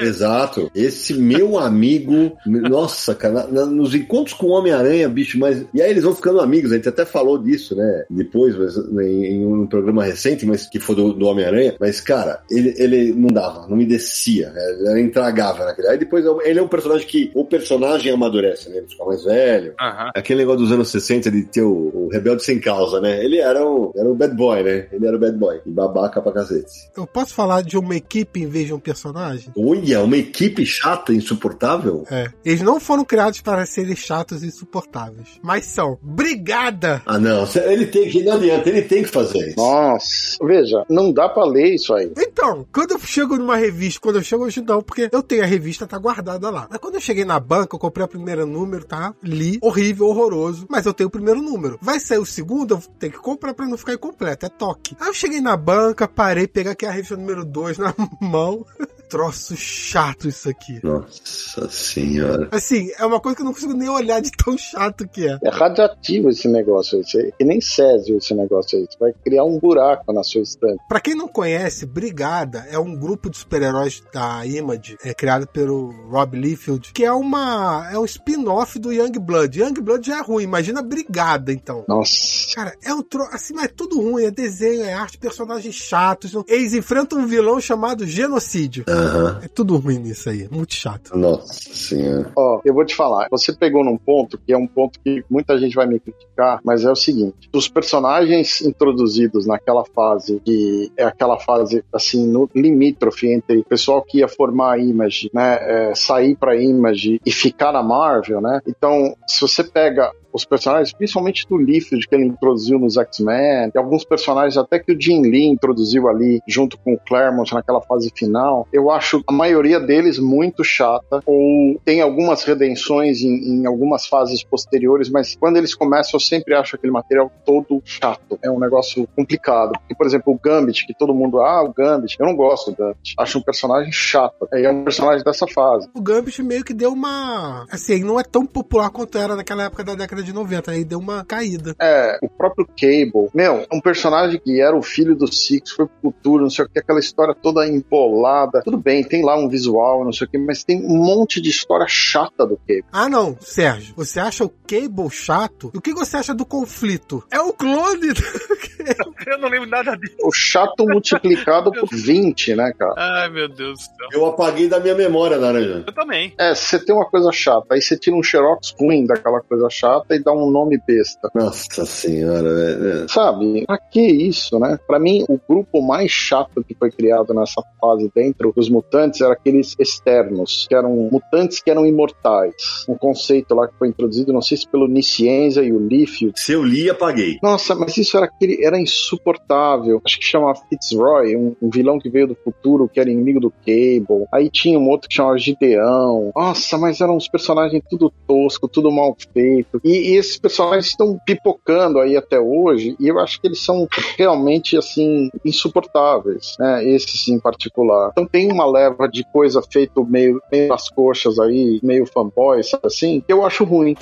Exato. Esse meu amigo, nossa, cara, na, nos encontros com o Homem-Aranha, bicho, mas. E aí eles vão ficando amigos, a gente até falou disso, né? Depois, mas, em, em um programa recente, mas que foi do, do Homem-Aranha. Mas, cara, ele, ele não dava, não me descia, né? era intragável naquele. Aí depois ele é um personagem que o personagem amadurece, né? Ele fica mais velho. Uhum. Aquele negócio dos anos 60 de ter o, o rebelde sem causa né? Ele era o, era o bad boy, né? Ele era o bad boy. E babaca pra cacete. Eu posso falar de uma equipe em vez de um personagem? Olha, uma equipe chata, insuportável? É. Eles não foram criados para serem chatos e insuportáveis. Mas são. Brigada! Ah, não. Ele tem que. Não adianta, ele tem que fazer isso. Nossa. Veja, não dá pra ler isso aí. Então, quando eu chego numa revista, quando eu chego hoje não, porque eu tenho a revista, tá guardada lá. Mas quando eu cheguei na banca, eu comprei o primeiro número, tá? Li, horrível, horroroso. Mas eu tenho o primeiro número. Vai sair o segundo, tenho que comprar pra não ficar incompleto. É toque. Aí eu cheguei na banca, parei, pegar aqui a revista número 2 na mão troço chato isso aqui. Nossa senhora. Assim, é uma coisa que eu não consigo nem olhar de tão chato que é. É radioativo esse negócio aí. É que nem Césio esse negócio aí. Você vai criar um buraco na sua estante. Pra quem não conhece, Brigada é um grupo de super-heróis da Image, é criado pelo Rob Liefeld, que é uma é um spin-off do Young Blood. Young Blood já é ruim, imagina Brigada, então. Nossa. Cara, é um tro... assim, mas é tudo ruim. É desenho, é arte, personagens chatos. Eles enfrentam um vilão chamado Genocídio. Ah. Uhum. É tudo ruim nisso aí, muito chato. Nossa senhora. Ó, eu vou te falar, você pegou num ponto que é um ponto que muita gente vai me criticar, mas é o seguinte: os personagens introduzidos naquela fase, que é aquela fase assim, no limítrofe entre o pessoal que ia formar a Image, né, é, sair pra Image e ficar na Marvel, né? Então, se você pega os personagens, principalmente do Liefeld, que ele introduziu nos X-Men, e alguns personagens até que o Jim Lee introduziu ali junto com o Claremont naquela fase final, eu acho a maioria deles muito chata, ou tem algumas redenções em, em algumas fases posteriores, mas quando eles começam eu sempre acho aquele material todo chato. É um negócio complicado. E, por exemplo, o Gambit, que todo mundo, ah, o Gambit, eu não gosto do Gambit. Acho um personagem chato. É um personagem dessa fase. O Gambit meio que deu uma. Assim, não é tão popular quanto era naquela época da década década de 90, aí deu uma caída. É, o próprio Cable, meu, um personagem que era o filho do Six, foi pro futuro, não sei o que, aquela história toda embolada. Tudo bem, tem lá um visual, não sei o que, mas tem um monte de história chata do Cable. Ah, não, Sérgio, você acha o Cable chato? E o que você acha do conflito? É o clone do Cable. Eu não lembro nada disso. O chato multiplicado por 20, né, cara? Ai, meu Deus do céu. Eu apaguei da minha memória, Laranja. Eu também. É, você tem uma coisa chata, aí você tira um xerox ruim daquela coisa chata e dá um nome besta. Nossa senhora, velho. Sabe? Pra que isso, né? Pra mim, o grupo mais chato que foi criado nessa fase dentro dos mutantes era aqueles externos, que eram mutantes que eram imortais. Um conceito lá que foi introduzido, não sei se pelo Niscienza e o Lífio. Se eu li, apaguei. Nossa, mas isso era aquele, era insuportável. Acho que chama Fitzroy, um, um vilão que veio do futuro, que era inimigo do Cable. Aí tinha um outro que chamava Gideão. Nossa, mas eram uns personagens tudo tosco, tudo mal feito. E, e esses personagens estão pipocando aí até hoje, e eu acho que eles são realmente, assim, insuportáveis, né? Esses em particular. Então tem uma leva de coisa feito meio, meio nas coxas aí, meio fanboy, sabe assim, que eu acho ruim.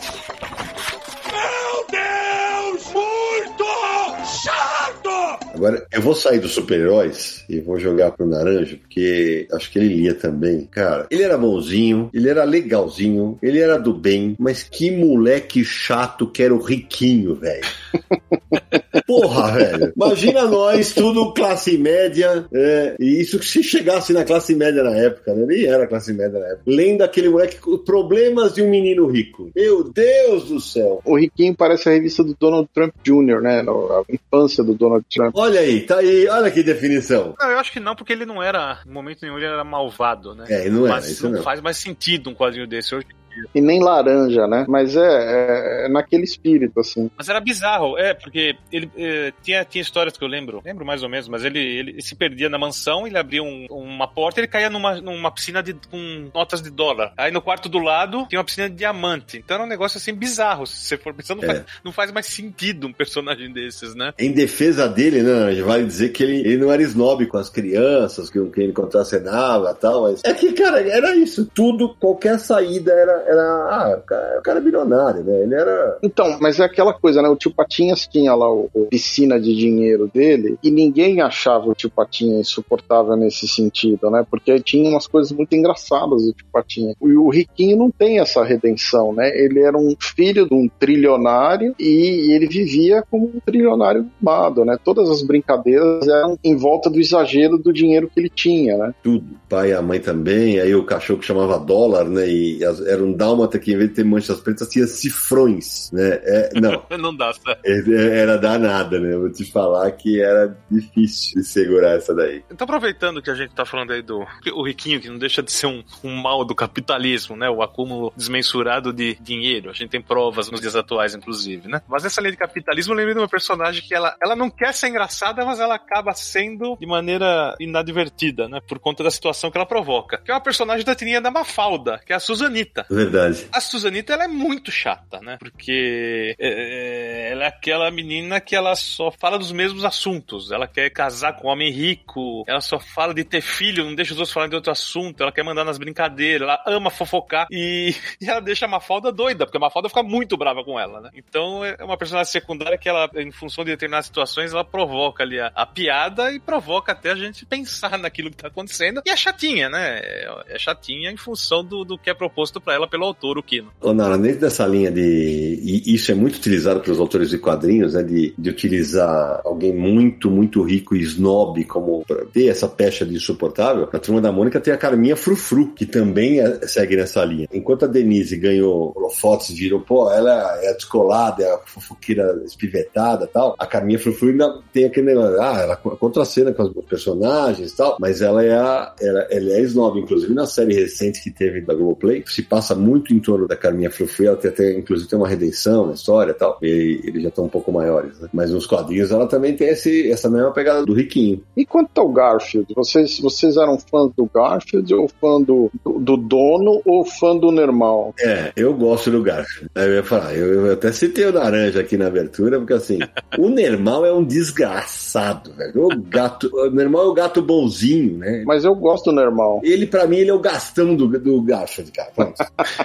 Agora, eu vou sair dos super-heróis e vou jogar pro Naranja, porque acho que ele lia também. Cara, ele era bonzinho, ele era legalzinho, ele era do bem, mas que moleque chato que era o riquinho, velho. Porra, velho. Imagina nós, tudo classe média, é, e isso que se chegasse na classe média na época, né? Nem era classe média na época. Lendo aquele moleque, problemas de um menino rico. Meu Deus do céu. O Riquinho parece a revista do Donald Trump Jr., né? A infância do Donald Trump. Olha aí, tá aí, olha que definição. Não, eu acho que não, porque ele não era, em momento nenhum, ele era malvado, né? É, ele não era, Mas isso não, não. faz mais sentido um quadrinho desse hoje. E nem laranja, né? Mas é, é, é naquele espírito, assim. Mas era bizarro, é, porque ele eh, tinha, tinha histórias que eu lembro, lembro mais ou menos, mas ele, ele se perdia na mansão, ele abria um- uma porta e ele caía numa, numa piscina de, com notas de dólar. Aí no quarto do lado tinha uma piscina de diamante. Então era um negócio assim bizarro. Se você for pensar, não, É. faz, não faz mais sentido um personagem desses, né? Em defesa dele, né, vale dizer que ele, ele não era snob com as crianças, com quem ele contracenava e tal, mas é que, cara, era isso. Tudo, qualquer saída era, era ah, o cara, o cara é bilionário, né? Ele era. Então, mas é aquela coisa, né? O tio Patinhas tinha lá o, o piscina de dinheiro dele e ninguém achava o tio Patinhas insuportável nesse sentido, né? Porque tinha umas coisas muito engraçadas do tio Patinhas. E o Riquinho não tem essa redenção, né? Ele era um filho de um trilionário e ele vivia como um trilionário mimado, né? Todas as brincadeiras eram em volta do exagero do dinheiro que ele tinha, né? Tudo. O pai e a mãe também, aí o cachorro que chamava dólar, né? E as- era um dálmata que, em vez de ter manchas pretas, tinha cifrões, né? É, não, Não dá, é- era danada, né? Vou te falar que era difícil de segurar essa daí. Então, aproveitando que a gente tá falando aí do o riquinho, que não deixa de ser um, um mal do capitalismo, né? O acúmulo desmensurado de dinheiro. A gente tem provas nos dias atuais, inclusive, né? Mas nessa linha de capitalismo, eu lembrei de uma personagem que ela, ela não quer ser engraçada, mas ela acaba sendo de maneira inadvertida, né? Por conta da situação que ela provoca. Que é uma personagem da tirinha da Mafalda, que é a Suzanita. Verdade. A Suzanita, ela é muito chata, né? Porque é, ela é aquela menina que ela só fala dos mesmos assuntos. Ela quer casar com um homem rico, ela só fala de ter filho, não deixa os outros falarem de outro assunto, ela quer mandar nas brincadeiras, ela ama fofocar e, e ela deixa a Mafalda doida, porque a Mafalda fica muito brava com ela, né? Então é uma personagem secundária que ela, em função de determinadas situações, ela provoca ali a, a piada e provoca até a gente pensar naquilo que tá acontecendo. E é chatinha, né? É, é chatinha em função do, do que é proposto pra ela pelo autor, o Kino. Ô, Nara, dentro dessa linha de. E isso é muito utilizado pelos autores de quadrinhos, né? De, de utilizar alguém muito, muito rico e snob como pra ter essa pecha de insuportável. Na turma da Mônica tem a Carminha Frufru, que também é- segue nessa linha. Enquanto a Denise ganhou holofotes, virou, pô, ela é descolada, é a fofoqueira espivetada tal. A Carminha Frufru ainda tem aquele negócio, ah, ela contracena com os personagens e tal, mas ela é a, ela, ela é snob. Inclusive na série recente que teve da Globoplay, se passa muito em torno da Carminha Frufru, ela tem até, inclusive, tem uma redenção na história e tal. E eles já estão um pouco maiores, né? Mas nos quadrinhos ela também tem esse, essa mesma pegada do riquinho. E quanto ao Garfield, vocês, vocês eram fãs do Garfield ou fã do, do, do dono ou fã do Normal? É, eu gosto do Garfield. Eu ia falar, eu, eu até citei o Laranja aqui na abertura, porque assim, o Nermal é um desgraçado, velho. O gato, o Nermal é o gato bonzinho, né? Mas eu gosto do Normal. Ele, pra mim, ele é o Gastão do, do Garfield, cara.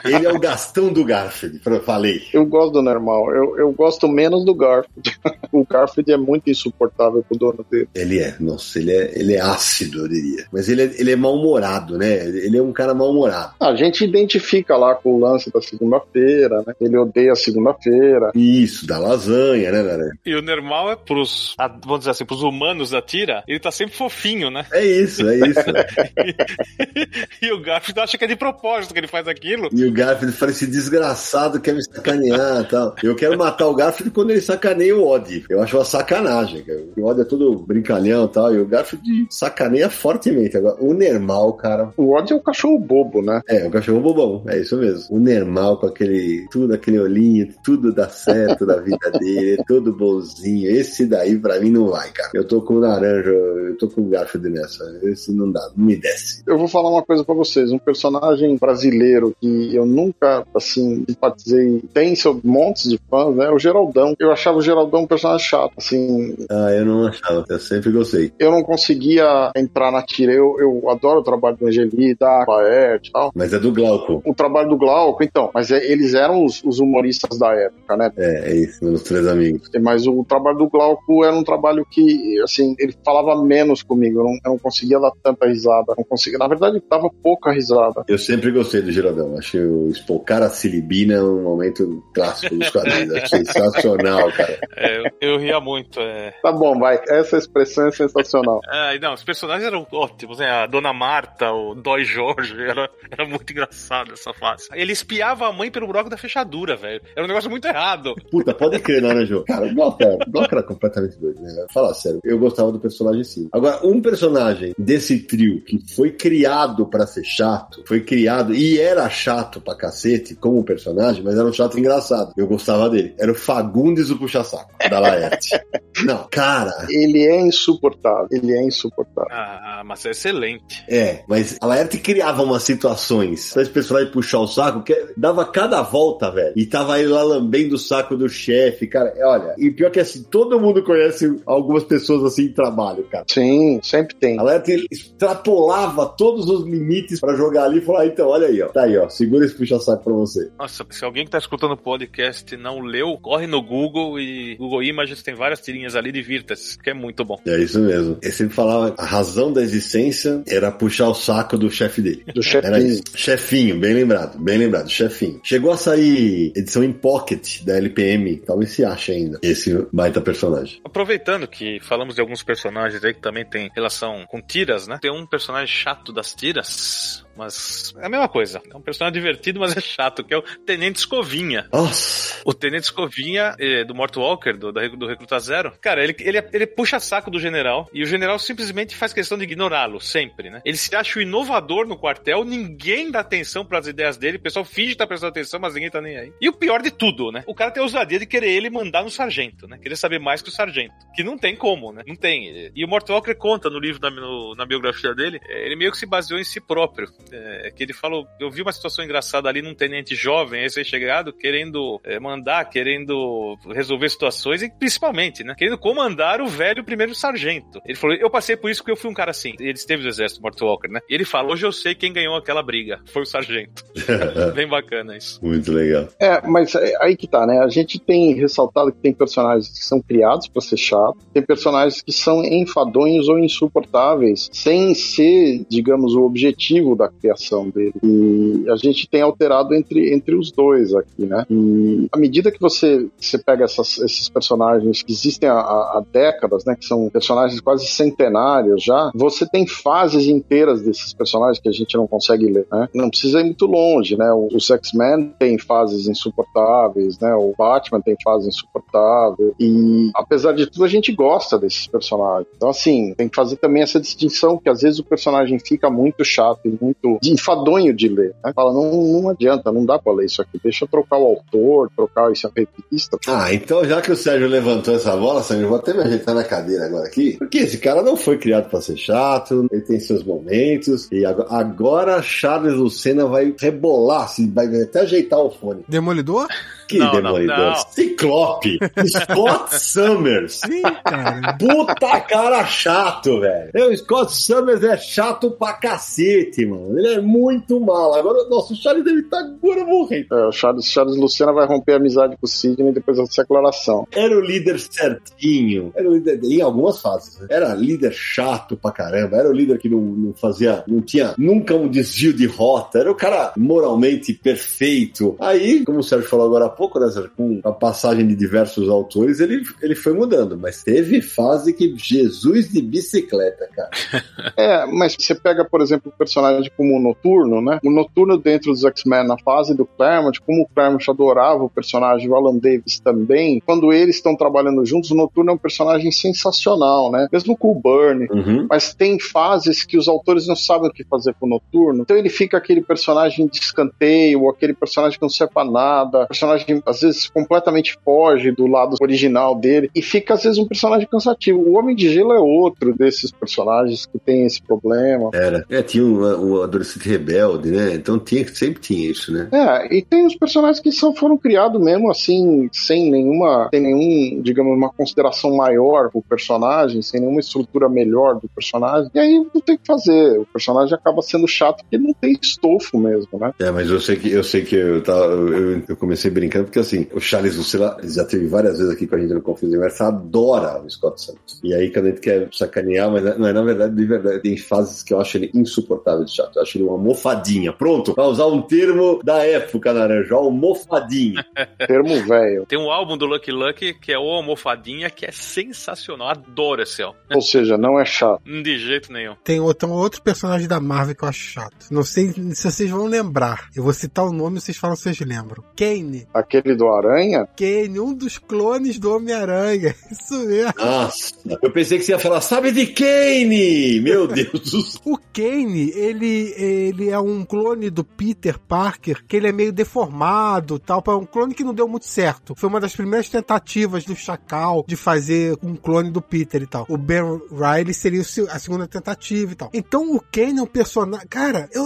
Ele é o Gastão do Garfield, falei. Eu gosto do Normal. Eu, eu gosto menos do Garfield. o Garfield é muito insuportável pro dono dele. Ele é, nossa, ele é, ele é ácido, eu diria. Mas ele é, ele é mal-humorado, né? Ele é um cara mal-humorado. A gente identifica lá com o lance da segunda-feira, né? Ele odeia a segunda-feira. Isso, da lasanha, né, Naranja? E o normal é pros, vamos dizer assim, pros humanos da tira, ele tá sempre fofinho, né? É isso, é isso. e o Garfield acha que é de propósito que ele faz aquilo. E o Garfield fala, esse desgraçado quer me sacanear e tal. Eu quero matar o Garfield quando ele sacaneia o Odd. Eu acho uma sacanagem. cara. O Odd é todo brincalhão e tal, e o Garfield sacaneia fortemente. Agora, o Nermal, cara, O Odd é um cachorro bobo, né? é, o cachorro bobão, é isso mesmo. O Nermal com aquele, tudo aquele olhinho, tudo dá certo da vida dele, é todo bonzinho. Esse daí pra mim não vai, cara. Eu tô com o laranja, eu tô com o Garfield nessa. Esse não dá, não me desce. Eu vou falar uma coisa pra vocês. Um personagem brasileiro que eu nunca, assim, simpatizei, tem seus montes de fãs, né? O Geraldão. Eu achava o Geraldão um personagem chato. Assim, Ah, eu não achava, eu sempre gostei. eu não conseguia entrar na tira. Eu, eu adoro o trabalho do Angeli, da Laerte e tal. Mas é do Glauco. O trabalho do Glauco, então, mas é- eles eram os, os humoristas da época, né? É, é isso, meus três amigos. Mas o trabalho do Glauco era um trabalho que, assim, ele falava menos comigo. Eu não, eu não conseguia dar tanta risada. Não conseguia, na verdade, dava pouca risada. Eu sempre gostei do Geraldão. Achei o Espocar a Silibina um momento clássico dos quadrinhos. Achei sensacional, cara. É, eu, eu ria muito. É. Tá bom, vai. Essa expressão é sensacional. E não, os personagens eram ótimos, né? A Dona Marta, o Dói Jorge, era, era muito engraçado essa fase. Ele espiava a mãe pelo buraco da fechadura, velho. Era um negócio muito errado. Puta, pode crer, Naranjo. Cara, o Glauco era, o Glauco era completamente doido, né? Fala sério, eu gostava do personagem sim. Agora, um personagem desse trio que foi criado pra ser chato, foi criado e era chato pra cacete como personagem, mas era um chato engraçado. Eu gostava dele. Era o Fagundes o puxa-saco da Laerte. Não, cara, Ele é insuportável. Ele é insuportável. Ah, mas é excelente. É, mas a Laerte criava umas situações pra esse personagem puxar o saco, que dava cada volta, velho. E tava ele lá lambendo o saco do chefe, cara. É, Olha, e pior que assim, todo mundo conhece algumas pessoas assim em trabalho, cara. Sim, sempre tem. A Laerte extrapolava todos os limites pra jogar ali e falar, ah, então, olha aí, ó. Tá aí, ó. Segura esse puxa-saco pra você. Nossa, se alguém que tá escutando o podcast não leu, corre no Google e Google Images tem várias tirinhas ali, divirta-se, que é muito bom. É isso mesmo. Ele sempre falava, a razão da existência era puxar o saco do chefe dele. Do Era chefinho. isso. Chefinho, bem lembrado, bem lembrado, chefinho. Chegou a sair edição em pocket da LPM, talvez se ache ainda, esse baita personagem. Aproveitando que falamos de alguns personagens aí que também tem relação com tiras, né? Tem um personagem chato das tiras, mas é a mesma coisa. É um personagem divertido, mas é chato, que é o Tenente Escovinha. Nossa, O Tenente Escovinha, eh, do Mort Walker, do, do Recruta Zero, cara, ele, ele, ele puxa saco do general e o general simplesmente faz questão de ignorá-lo, sempre, né? Ele se acha o inovador no quartel, ninguém dá atenção pras ideias dele, o pessoal finge que tá prestando atenção, mas ninguém tá nem aí. E o pior de tudo, né? O cara tem a ousadia de querer ele mandar no sargento, né? Querer saber mais que o sargento. Que não tem como, né? Não tem. E o Mort Walker conta no livro, no- na biografia dele, eh, ele meio que se baseou em si próprio. É, que ele falou, eu vi uma situação engraçada ali num tenente jovem, recém-chegado, querendo é, mandar, querendo resolver situações e principalmente, né, querendo comandar o velho primeiro sargento. Ele falou, eu passei por isso porque eu fui um cara assim. Ele esteve no exército, Mort Walker, né? E ele falou, hoje eu sei quem ganhou aquela briga. Foi o sargento. Bem bacana isso. muito legal. É, mas é aí que tá, né? A gente tem ressaltado que tem personagens que são criados pra ser chato, tem personagens que são enfadonhos ou insuportáveis, sem ser, digamos, o objetivo da criação dele. E a gente tem alterado entre, entre os dois aqui, né? E à medida que você, você pega essas- esses personagens que existem há, há décadas, né? Que são personagens quase centenários já, você tem fases inteiras desses personagens que a gente não consegue ler, né? Não precisa ir muito longe, né? Os X-Men têm fases insuportáveis, né? O Batman tem fases insuportáveis. E apesar de tudo, a gente gosta desses personagens. Então, assim, tem que fazer também essa distinção que às vezes o personagem fica muito chato e muito muito enfadonho de ler. Né? Fala, não, não adianta, não dá pra ler isso aqui. Deixa eu trocar o autor, trocar esse revista. Ah, então já que o Sérgio levantou essa bola, Sérgio, eu vou até me ajeitar na cadeira agora aqui. Porque esse cara não foi criado pra ser chato, ele tem seus momentos. E agora Charles Lucena vai rebolar, assim, vai até ajeitar o fone. Demolidor? Que não, demolidor? Não, não. Ciclope! Scott Summers! Sim, cara. Puta cara chato, velho. O Scott Summers é chato pra cacete, mano. Ele é muito mal. Agora, nossa, o Charles deve estar tá agora morrendo. É, o Charles, Charles Lucena vai romper a amizade com o Sidney depois dessa declaração. Era o líder certinho. Era o líder, em algumas fases. Né? Era líder chato pra caramba. Era o líder que não, não fazia, não tinha nunca um desvio de rota. Era o cara moralmente perfeito. Aí, como o Sérgio falou agora pouco, né, com a passagem de diversos autores, ele, ele foi mudando, mas teve fase que Jesus de bicicleta, cara. é, mas você pega, por exemplo, o personagem como o Noturno, né? O Noturno dentro dos X-Men, na fase do Claremont, como o Claremont adorava o personagem, o Alan Davis também, quando eles estão trabalhando juntos, o Noturno é um personagem sensacional, né? Mesmo com o Burn, uhum. mas tem fases que os autores não sabem o que fazer com o Noturno, então ele fica aquele personagem de escanteio, aquele personagem que não serve pra nada, personagem personagem às vezes completamente foge do lado original dele e fica às vezes um personagem cansativo. O Homem de Gelo é outro desses personagens que tem esse problema. Era. É, tinha o, o adolescente rebelde, né? Então tinha, sempre tinha isso, né? É, e tem os personagens que são, foram criados mesmo assim, sem nenhuma, sem nenhum, digamos, uma consideração maior pro personagem, sem nenhuma estrutura melhor do personagem. E aí não tem o que fazer. O personagem acaba sendo chato porque ele não tem estofo mesmo, né? É, mas eu sei que eu sei que eu, tava, eu, eu comecei brincando brincando, porque assim, o Charles Lucilla já teve várias vezes aqui com a gente no Confusão Universo, adora o Scott Santos. E aí, quando a gente quer sacanear, mas não é na verdade, de verdade, tem fases que eu acho ele insuportável de chato. Eu acho ele uma mofadinha. Pronto, pra usar um termo da época, Naranja, uma mofadinha. termo velho. Tem um álbum do Lucky Lucky que é o Almofadinha, que é sensacional. Adoro esse álbum. Ou seja, não é chato. De jeito nenhum. Tem outro, outro personagem da Marvel que eu acho chato. Não sei se vocês vão lembrar. Eu vou citar o nome e vocês falam se vocês lembram. Kane. Aquele do Aranha? Kane, um dos clones do Homem-Aranha. Isso mesmo. Nossa, eu pensei que você ia falar, sabe de Kane? Meu Deus do céu. O Kane, ele, ele é um clone do Peter Parker, que ele é meio deformado tal. É um clone que não deu muito certo. Foi uma das primeiras tentativas do Chacal de fazer um clone do Peter e tal. O Ben Riley seria a segunda tentativa e tal. Então o Kane é um personagem. Cara, eu,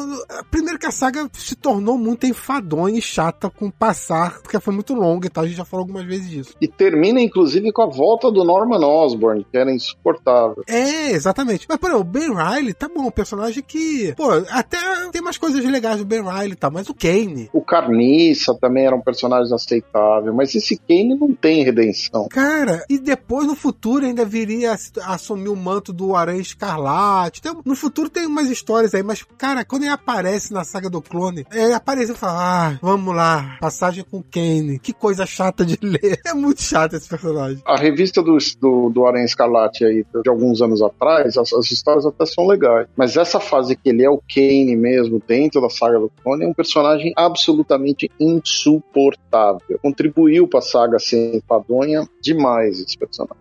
primeiro que a saga se tornou muito enfadonha e chata com passar porque foi muito longa e tal, a gente já falou algumas vezes disso. E termina, inclusive, com a volta do Norman Osborn, que era insuportável. É, exatamente. Mas, por exemplo, o Ben Riley, tá bom, um personagem que, pô, até tem umas coisas legais do Ben Riley e tal, mas o Kane. O Carniça também era um personagem aceitável, mas esse Kane não tem redenção. Cara, e depois no futuro ainda viria a assumir o manto do Aranha Escarlate. Então, no futuro tem umas histórias aí, mas, cara, quando ele aparece na saga do clone, ele aparece e fala: ah, vamos lá, passagem com Kane. Que coisa chata de ler. É muito chato esse personagem. A revista do, do, do Aranha Escarlate aí, de alguns anos atrás, as, as, histórias até são legais. Mas essa fase que ele é o Kane mesmo, dentro da saga do clone, é um personagem absolutamente insuportável. Contribuiu pra saga ser enfadonha demais esse personagem.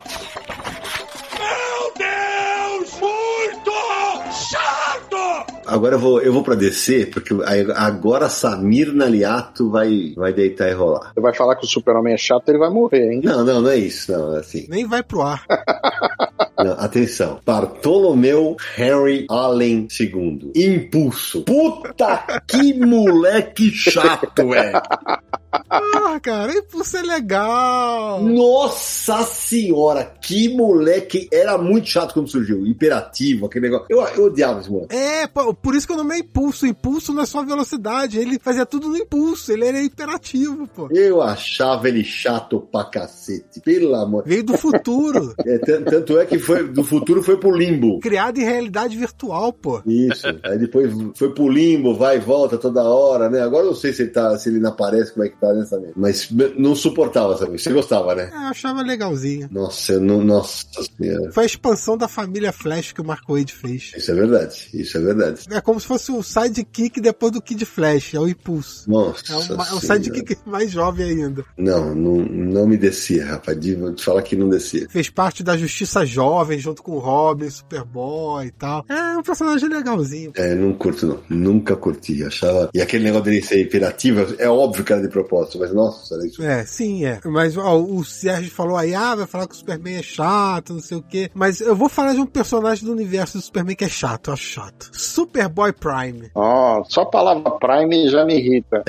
Agora eu vou, eu vou pra descer, porque agora Samir Naliato vai, vai deitar e rolar. Você vai falar que o super-homem é chato, ele vai morrer, hein? Não, não, não é isso, não, é assim. Nem vai pro ar. Não, atenção. Bartolomeu Harry Allen II. Impulso. Puta que moleque chato, velho. Ah, cara, impulso é legal. Nossa senhora, que moleque. Era muito chato quando surgiu. Imperativo, aquele negócio. Eu, eu odiava esse moleque. É, por isso que eu nome impulso. Impulso não é só velocidade. Ele fazia tudo no impulso. Ele era imperativo, pô. Eu achava ele chato pra cacete. Pelo amor. Veio do futuro. é, tanto é que foi do futuro foi pro limbo. Criado em realidade virtual, pô. Isso. Aí depois foi pro limbo, vai e volta toda hora, né? Agora eu não sei se ele tá, se ele não aparece, como é que tá, né? Mas não suportava, Samir. Você gostava, né? É, eu achava legalzinho. Nossa, eu não. Nossa senhora. Foi a expansão da família Flash que o Mark Wade fez. Isso é verdade. Isso é verdade. É como se fosse o sidekick depois do Kid Flash, é o Impulso. Nossa. É é senhora. sidekick mais jovem ainda. Não, não, não me descia, rapaz. De- te falar que não descia. Fez parte da Justiça Jovem, junto com o Robin, Superboy e tal. É um personagem legalzinho. É, não curto, não. Nunca curti. Achava. E aquele negócio dele ser imperativo, é óbvio que era de propósito, mas nossa, era isso. É, sim, é. Mas ó, o Sérgio falou aí, ah, vai falar que o Superman é chato, não sei o quê. Mas eu vou falar de um personagem do universo do Superman que é chato, eu acho chato. Superboy Prime. Ó, só a palavra Prime já me irrita.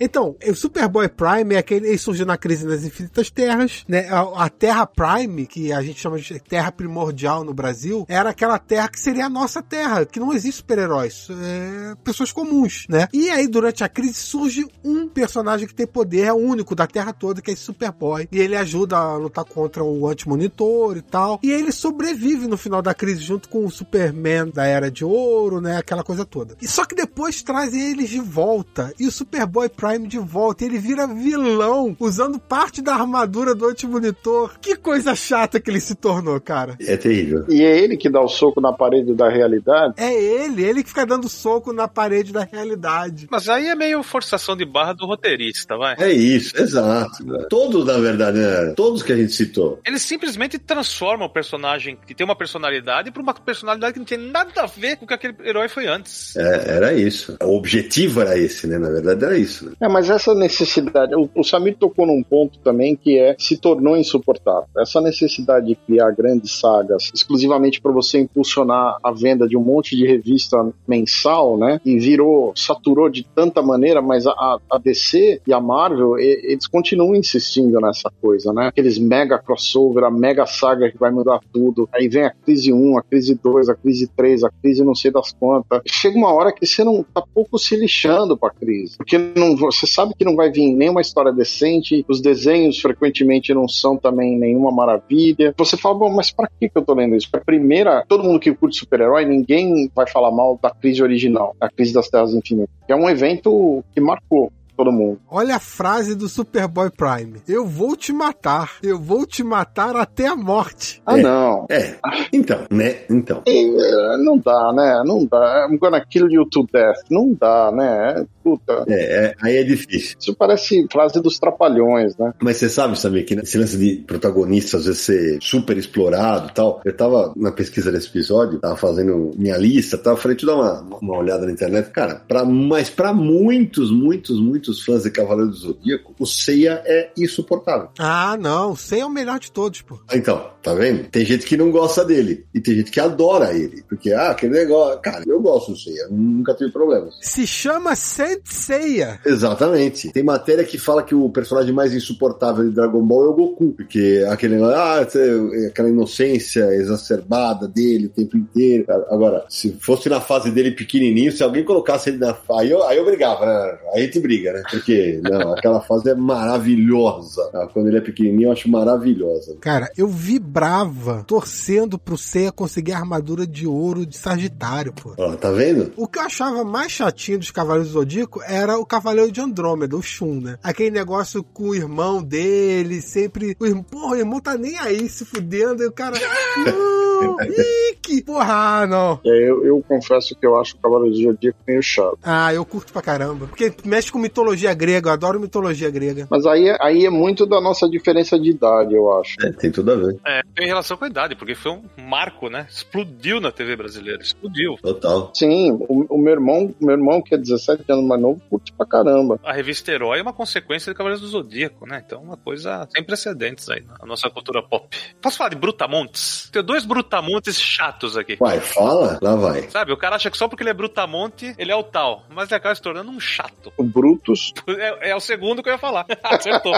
Então, o Superboy Prime é aquele. Ele surgiu na crise das infinitas terras, né? A, a Terra Prime, que a gente chama de Terra Primordial no Brasil, era aquela terra que seria a nossa terra, que não existe super-heróis, é, pessoas comuns, né? E aí, durante a crise, surge um personagem que tem poder, é o único da Terra toda, que é esse Superboy. E ele ajuda a lutar contra o anti-monitor e tal. E ele sobrevive no final da crise, junto com o Superman da Era de Ouro, né? Aquela coisa toda. E só que depois trazem eles de volta. E o Superboy Prime de volta. E ele vira vilão, usando parte da armadura do anti-monitor. Que coisa chata que ele se tornou, cara. É terrível. E é ele que dá o soco na parede da realidade? É ele, ele que fica dando soco na parede da realidade. Mas aí é meio forçação de barra do roteirista, vai. É isso, exato. Todos, na verdade, né? Todos que a gente citou. Ele simplesmente transforma o personagem que tem uma personalidade pra uma personalidade que não tem nada a ver com o que aquele herói foi antes. É, era isso. O objetivo era esse, né? Na verdade, era isso. Né? É, mas essa necessidade, o, o Samir tocou num ponto também que é se tornou insuportável. Essa necessidade de criar grandes sagas exclusivamente para você impulsionar a venda de um monte de revista mensal, né? E virou, saturou de tanta maneira, mas a, a DC e a Marvel, eles continuam insistindo nessa coisa, né? Aqueles mega crossover, a mega saga que vai mudar tudo. Aí vem a crise 1, a crise 2, a crise 3, a crise não sei das quantas. Chega uma hora que você não tá pouco se lixando pra crise. Porque não, você sabe que não vai vir nenhuma história decente, os desenhos frequentemente não são também nenhuma maravilha. Você fala, bom, mas pra que eu tô lendo isso? A primeira, todo mundo que curte super-herói, ninguém vai falar mal da crise original, a crise das Terras Infinitas. É um evento que marcou todo mundo. Olha a frase do Superboy Prime. Eu vou te matar. Eu vou te matar até a morte. Ah, É. não. É. Então, né? Então. É, Não dá, né? Não dá. I'm gonna kill you to death. Não dá, né? Puta. É, é, aí é difícil. Isso parece frase dos trapalhões, né? Mas você sabe, sabe que esse lance de protagonista às vezes ser super explorado e tal. Eu tava na pesquisa desse episódio, tava fazendo minha lista, tava, eu dar uma, uma olhada na internet. Cara, pra, mas pra muitos, muitos, muitos fãs de Cavaleiro do Zodíaco, o Seiya é insuportável. Ah, não. O Sei é o melhor de todos, pô. Então, tá vendo? Tem gente que não gosta dele. E tem gente que adora ele. Porque, ah, aquele negócio. Cara, eu gosto do Seiya. Nunca tive problemas. Se chama Senseiya. Exatamente. Tem matéria que fala que o personagem mais insuportável de Dragon Ball é o Goku. Porque aquele negócio, ah, aquela inocência exacerbada dele o tempo inteiro. Agora, se fosse na fase dele pequenininho, se alguém colocasse ele na. Aí eu, aí eu brigava, né? Aí a gente briga, né? Porque, não, aquela fase é maravilhosa. Ah, Quando ele é pequenininho, eu acho maravilhosa. Cara, eu vibrava torcendo pro Seiya conseguir a armadura de ouro de Sagitário, pô. Ó, tá vendo? O que eu achava mais chatinho dos Cavaleiros do Zodíaco era o Cavaleiro de Andrômeda, o Shun, né? Aquele negócio com o irmão dele, sempre. O irmão, porra, o irmão tá nem aí se fudendo, e o cara. Ih, que. Porra, ah, não. É, eu, eu confesso que eu acho o Cavaleiro do Zodíaco meio chato. Ah, eu curto pra caramba. Porque mexe com mitologia grega, eu adoro mitologia grega. Mas aí, é- aí é muito da nossa diferença de idade, eu acho. É, tem tudo a ver. É, tem relação com a idade, porque foi um marco, né? Explodiu na TV brasileira, explodiu. Total. Sim, o, o meu irmão, meu irmão que é 17 anos mais novo, curte pra caramba. A revista Herói é uma consequência de Cavaleiros do Zodíaco, né? Então, uma coisa sem precedentes aí na nossa cultura pop. Posso falar de Brutamontes? Tem dois Brutamontes chatos aqui. Vai, fala, lá vai. Sabe, o cara acha que só porque ele é Brutamonte, ele é o tal. Mas ele acaba se tornando um chato. O Brutus, É, é o segundo que eu ia falar. Acertou.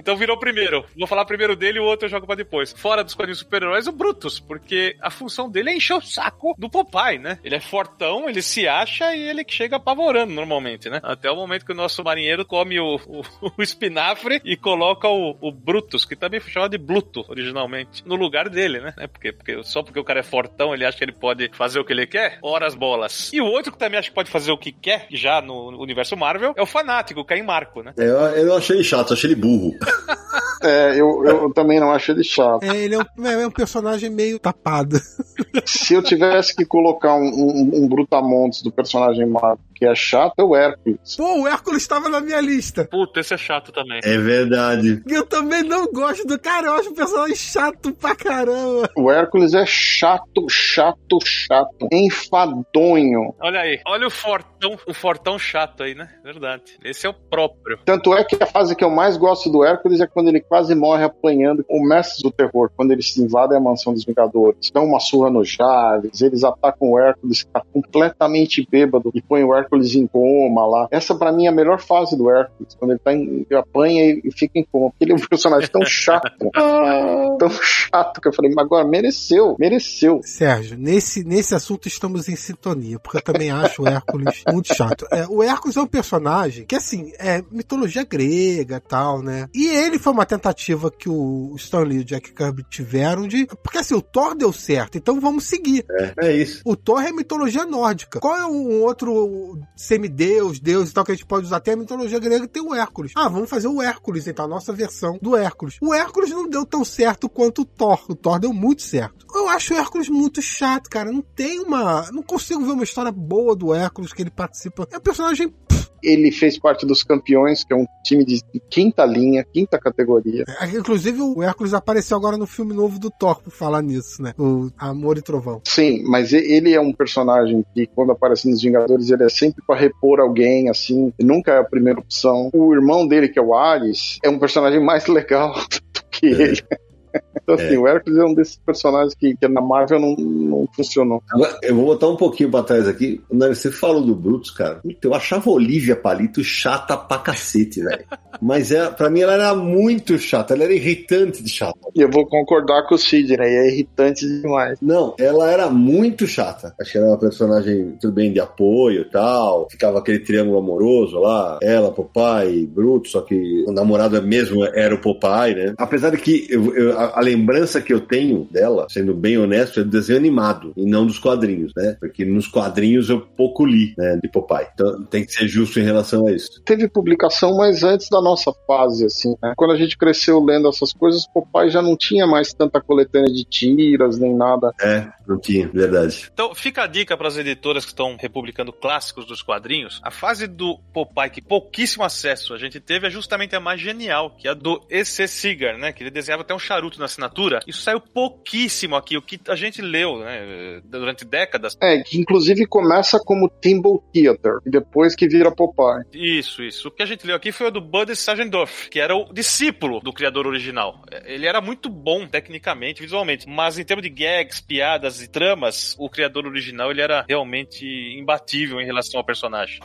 Então virou o primeiro. Vou falar primeiro dele e o outro eu jogo pra depois. Fora dos quadrinhos super-heróis, o Brutus. Porque a função dele é encher o saco do Popeye, né? Ele é fortão, ele se acha e ele que chega apavorando normalmente, né? Até o momento que o nosso marinheiro come o, o, o espinafre e coloca o, o Brutus, que também foi chamado de Bluto originalmente, no lugar dele, né? Porque porque só porque o cara é fortão, ele acha que ele pode fazer o que ele quer? Ora as bolas. E o outro que também acha que pode fazer o que quer, já no universo Marvel, é o fanático, o Caim Marco, né? Eu, eu não achei ele chato, eu achei ele burro. É, eu, eu também não acho ele chato. É, ele é um, é um personagem meio tapado. Se eu tivesse que colocar um, um, um Brutamontes do personagem Marco que é chato, é o Hércules. Pô, o Hércules estava na minha lista. Puta, esse é chato também. É verdade. Eu também não gosto do cara, eu acho o personagem chato pra caramba. O Hércules é chato, chato, chato. Enfadonho. Olha aí, olha o fortão, o fortão chato aí, né? Verdade. Esse é o próprio. Tanto é que a fase que eu mais gosto do Hércules é quando ele quase morre apanhando o mestre do terror, quando eles invadem a mansão dos Vingadores. Dão uma surra no Jarvis, eles atacam o Hércules, que tá completamente bêbado, e põem o Hércules em coma lá. Essa para mim é a melhor fase do Hércules, quando ele tá em, ele apanha e fica em coma, porque ele é um personagem tão chato, tão chato que eu falei, mas agora mereceu, mereceu. Sérgio, nesse, nesse assunto estamos em sintonia, porque eu também acho o Hércules muito chato. É, o Hércules é um personagem que, assim, é mitologia grega e tal, né? E ele foi uma tentativa que o Stan Lee e o Jack Kirby tiveram de. Porque assim, o Thor deu certo, então vamos seguir. É, é isso. O Thor é mitologia nórdica. Qual é um outro semideus, deus e tal que a gente pode usar? Até a mitologia grega tem o Hércules. Ah, vamos fazer o Hércules, então, a nossa versão do Hércules. O Hércules não deu tão certo quanto o Thor. O Thor deu muito certo. Eu acho o Hércules muito chato, cara. Não tem uma. Não consigo ver uma história boa do Hércules que ele participa. É um personagem. Ele fez parte dos campeões, que é um time de quinta linha, quinta categoria. É, Inclusive, o Hércules apareceu agora no filme novo do Thor, por falar nisso, né? O Amor e Trovão. Sim, mas ele é um personagem que, quando aparece nos Vingadores, ele é sempre pra repor alguém, assim, nunca é a primeira opção. O irmão dele, que é o Ares, é um personagem mais legal do que ele. Então, assim, o Hércules é um desses personagens que, que na Marvel não, não funcionou. Agora, eu vou botar um pouquinho pra trás aqui. Quando você falou do Brutus, cara, eu achava Olivia Palito chata pra cacete, velho. Mas é, pra mim ela era muito chata, ela era irritante de chata. E eu vou concordar com o Sidney, é irritante demais. Não, ela era muito chata. Acho que era uma personagem, tudo bem, de apoio e tal. Ficava aquele triângulo amoroso lá. Ela, Popeye, Bruto, só que o namorado mesmo era o Popeye, né? Apesar de que eu- eu- a, a lembrança que eu tenho dela, sendo bem honesto, é do desenho animado e não dos quadrinhos, né? Porque nos quadrinhos eu pouco li, né, de Popeye. Então tem que ser justo em relação a isso. Teve publicação, mas antes da nossa fase, assim, né? Quando a gente cresceu lendo essas coisas, papai já não tinha mais tanta coletânea de tiras, nem nada. É, não tinha, verdade. Então, fica a dica para as editoras que estão republicando clássicos dos quadrinhos. A fase do Popeye, que pouquíssimo acesso a gente teve, é justamente a mais genial, que é a do E.C. Segar, né? Que ele desenhava até um charuto na assinatura. Isso saiu pouquíssimo aqui, o que a gente leu, né? Durante décadas. É, que inclusive começa como Timble Theater, e depois que vira Popeye. Isso, isso. O que a gente leu aqui foi o do Bud Sargentdorf, que era o discípulo do criador original. Ele era muito bom tecnicamente, visualmente, mas em termos de gags, piadas e tramas, o criador original ele era realmente imbatível em relação ao personagem.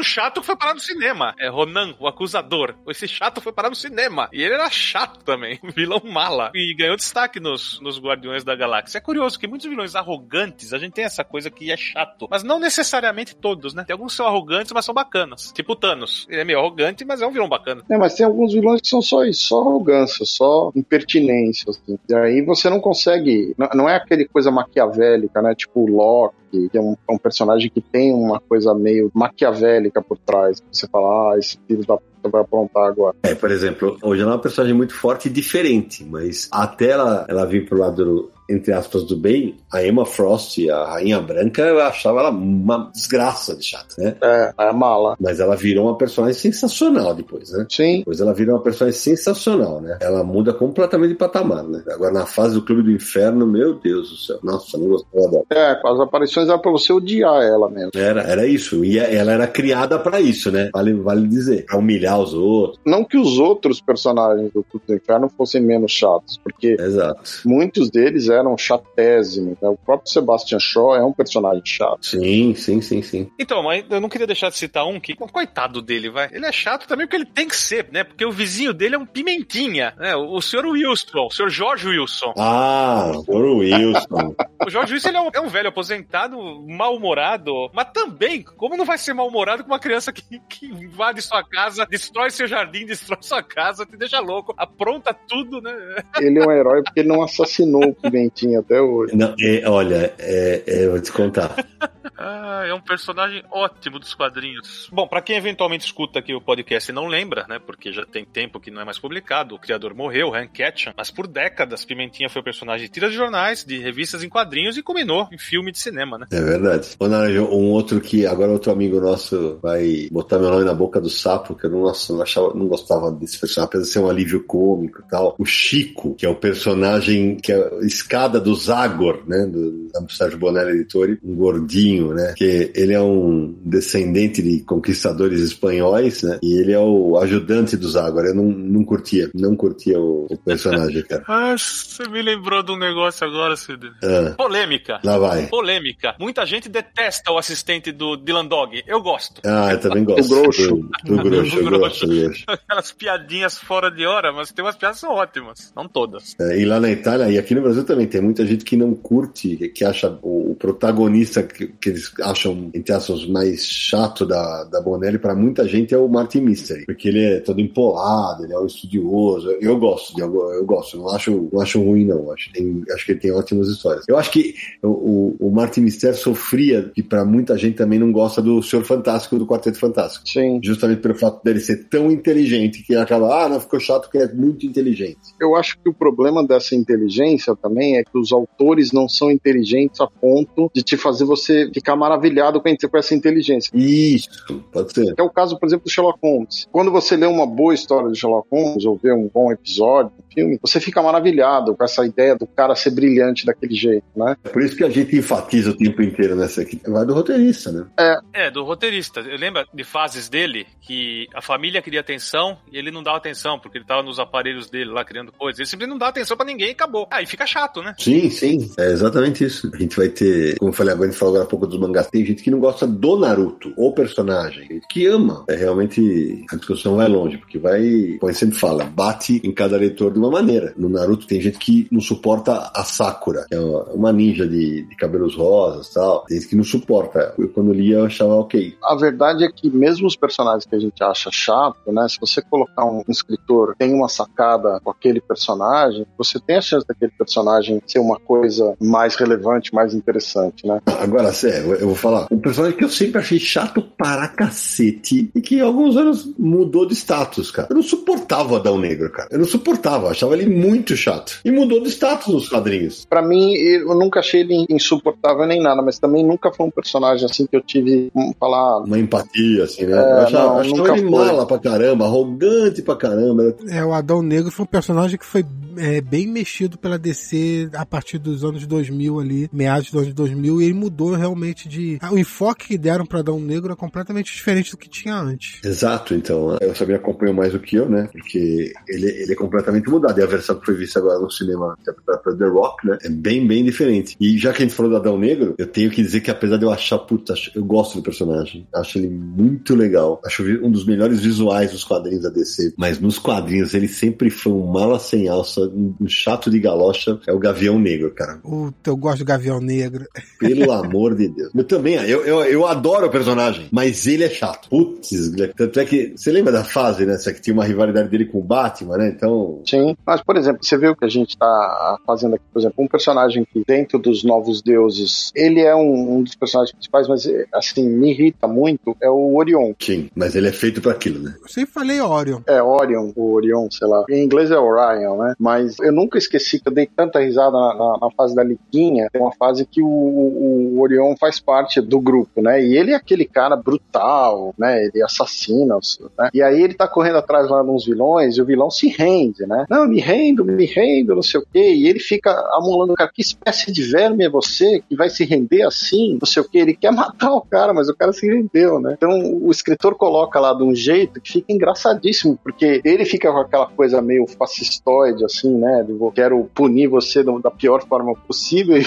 Um chato que foi parar no cinema. É Ronan, o acusador. Esse chato foi parar no cinema. E ele era chato também. Um vilão mala. E ganhou destaque nos, nos Guardiões da Galáxia. É curioso que muitos vilões arrogantes, a gente tem essa coisa que é chato. Mas não necessariamente todos, né? Tem alguns que são arrogantes, mas são bacanas. Tipo o Thanos. Ele é meio arrogante, mas é um vilão bacana. É, mas tem alguns vilões que são só isso, só arrogância, só impertinência, assim. E aí você não consegue. Não, é aquele coisa maquiavélica, né? Tipo o Loki, que é um, é um personagem que tem uma coisa meio maquiavélica por trás. Você fala, ah, esse filho da puta vai aprontar agora. É, por exemplo, hoje ela é uma personagem muito forte e diferente, mas até ela, ela vir pro lado, do, entre aspas, do bem, a Emma Frost, a Rainha Branca, eu achava ela uma desgraça de chata, né? É, é mala. Mas ela virou uma personagem sensacional depois, né? Sim. Depois ela vira uma personagem sensacional, né? Ela muda completamente de patamar, né? Agora na fase do Clube do Inferno, meu Deus do céu. Nossa, não gostava dela. É, com as aparições era pra você odiar ela mesmo. Era, era isso. E ela era criada pra isso, né? Vale, vale dizer. Pra humilhar os outros. Não que os outros personagens do Clube do Inferno fossem menos chatos, porque Exato. muitos deles eram eram chatésimos. Né? O próprio Sebastian Shaw é um personagem chato. Sim, sim, sim, sim. Então, mas eu não queria deixar de citar um que, coitado dele, vai. Ele é chato também porque ele tem que ser, né? Porque o vizinho dele é um pimentinha, né? O senhor Wilson, o senhor George Wilson. Ah, o senhor Wilson. o George Wilson ele é, um, é um velho aposentado, mal-humorado, mas também, como não vai ser mal-humorado com uma criança que, que invade sua casa, destrói seu jardim, destrói sua casa, te deixa louco, apronta tudo, né? Ele é um herói porque ele não assassinou o Pimentinha até hoje. Não, é, olha, é, é, eu vou te contar. ah, é um personagem ótimo dos quadrinhos. Bom, para quem eventualmente escuta aqui o podcast e não lembra, né? Porque já tem tempo que não é mais publicado, o criador morreu, Hank Ketchum, mas por décadas Pimentinha foi o personagem de tiras de jornais, de revistas em quadrinhos e culminou em filme de cinema, né? É verdade. Ô, Naranjo, um outro que agora outro amigo nosso vai botar meu nome na boca do sapo, que eu não, nossa, não, achava, não gostava desse personagem, apesar de ser um alívio cômico e tal. O Chico, que é o personagem que é a escada do Zagor, né? Do, da Sérgio Bonelli Editori, um gordinho, né? Que ele é um descendente de conquistadores espanhóis, né? E ele é o ajudante do Zagor. Eu não, não curtia, não curtia o, o personagem, cara. ah, você me lembrou de um negócio agora, Cid. Ah. Polêmica. Lá vai. Polêmica. Muita gente detesta o assistente do Dylan Dog. Eu gosto. Ah, eu também gosto. O grosso. Do, do grosso, gosto, grosso. Aquelas piadinhas fora de hora, mas tem umas piadas ótimas. Não todas. É, e lá na Itália, e aqui no Brasil também, tem muita gente que não curte, que acha o, o protagonista que, que, eles acham, entre aspas, mais chato da, da Bonelli, para muita gente é o Martin Mystery, porque ele é todo empolado, ele é um estudioso. Eu gosto, eu, eu gosto, não acho, não acho ruim, não. Acho, tem, acho que ele tem ótimas histórias. Eu acho que o, o, o Martin Mystery sofria, que para muita gente também não gosta do Senhor Fantástico, do Quarteto Fantástico. Sim. Justamente pelo fato dele ser tão inteligente que acaba, ah, não, ficou chato porque é muito inteligente. Eu acho que o problema dessa inteligência também é que os autores não são inteligentes a ponto de te fazer você ficar maravilhado com essa inteligência. Isso, pode ser. É o caso, por exemplo, do Sherlock Holmes. Quando você lê uma boa história de Sherlock Holmes ou vê um bom episódio, um filme, você fica maravilhado com essa ideia do cara ser brilhante daquele jeito, né? É por isso que a gente enfatiza o tempo inteiro nessa aqui. Vai do roteirista, né? É. É, do roteirista. Eu lembro de fases dele que a família queria atenção e ele não dava atenção, porque ele tava nos aparelhos dele lá criando coisas. Ele simplesmente não dá atenção para ninguém e acabou. Aí fica chato, né? Sim, sim. É exatamente isso. A gente vai ter, como eu falei agora, a gente falou agora há pouco dos mangás, tem gente que não gosta do Naruto, o personagem, gente que ama. É realmente, a discussão vai longe, porque vai, como a gente sempre fala, bate em cada leitor de uma maneira. No Naruto tem gente que não suporta a Sakura, que é uma ninja de, de cabelos rosas e tal. Tem gente que não suporta. Eu, quando lia, eu achava ok. A verdade é que mesmo os personagens que a gente acha chato, né? Se você colocar um escritor tem uma sacada com aquele personagem, você tem a chance daquele personagem ser uma coisa mais relevante, mais interessante, né? Agora, sério, eu vou falar. Um personagem que eu sempre achei chato para cacete e que há alguns anos mudou de status, cara. Eu não suportava o Adão Negro, cara. Eu não suportava, achava ele muito chato. E mudou de status nos quadrinhos. Para mim, eu nunca achei ele insuportável nem nada, mas também nunca foi um personagem assim que eu tive, vamos falar... Uma empatia, assim, né? É, eu achava, não, achava ele foi. mala pra caramba, arrogante pra caramba. É, o Adão Negro foi um personagem que foi é, bem mexido pela DC a partir dos anos 2000 ali, meados dos anos 2000, e ele mudou realmente de... O enfoque que deram para Adão Negro é completamente diferente do que tinha antes. Exato, então, eu sabia acompanhou mais do que eu, né, porque ele, ele é completamente mudado, e a versão que foi vista agora no cinema interpretada The Rock, né, é bem, bem diferente. E já que a gente falou do Adão Negro, eu tenho que dizer que apesar de eu achar, puta, eu gosto do personagem, acho ele muito legal, acho um dos melhores visuais dos quadrinhos da DC, mas nos quadrinhos ele sempre foi um mala sem alça, um chato de galocha, é o Gavião Negro, cara. Puta, eu gosto do Gavião Negro. Pelo amor de Deus. Eu também, eu, eu, eu adoro o personagem, mas ele é chato. Putz, tanto é que, você lembra da fase, né, que tinha uma rivalidade dele com o Batman, né, então... Sim, mas por exemplo, você viu que a gente tá fazendo aqui, por exemplo, um personagem que dentro dos Novos Deuses, ele é um, um dos personagens principais, mas assim, me irrita muito, é o Orion. Sim, mas ele é feito para aquilo, né? Eu sempre falei Orion. É, Orion, o Orion, sei lá. Em inglês é Orion, né? Mas eu nunca esqueci que eu dei tanta risada na, na, na fase da Liguinha. Tem uma fase que o, o, Orion faz parte que, do grupo, né? E ele é aquele cara brutal, né? Ele assassina, né? E aí ele tá correndo atrás lá de uns vilões e o vilão se rende, né? Não, me rendo, me rendo, não sei o quê. E ele fica amolando o cara, que espécie de verme é você que vai se render assim, não sei o quê. Ele quer matar o cara, mas o cara se rendeu, né? Então o escritor coloca lá de um jeito que fica engraçadíssimo, porque ele fica com aquela coisa meio fascistoide, assim, né? De quero punir você da pior forma possível e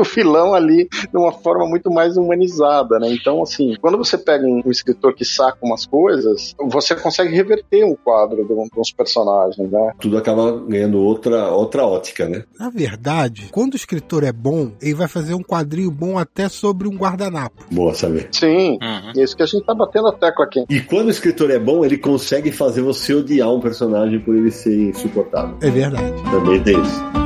o vilão ali de uma forma muito mais humanizada, né? Então, assim, quando você pega um, um escritor que saca umas coisas, você consegue reverter um quadro de, um, de uns personagens, né? Tudo acaba ganhando outra, outra ótica, né? Na verdade, quando o escritor é bom, ele vai fazer um quadrinho bom até sobre um guardanapo. Boa saber. Sim, uhum. é isso que a gente tá batendo a tecla aqui. E quando o escritor é bom, ele consegue fazer você odiar um personagem por ele ser insuportável. É verdade. Também tem isso.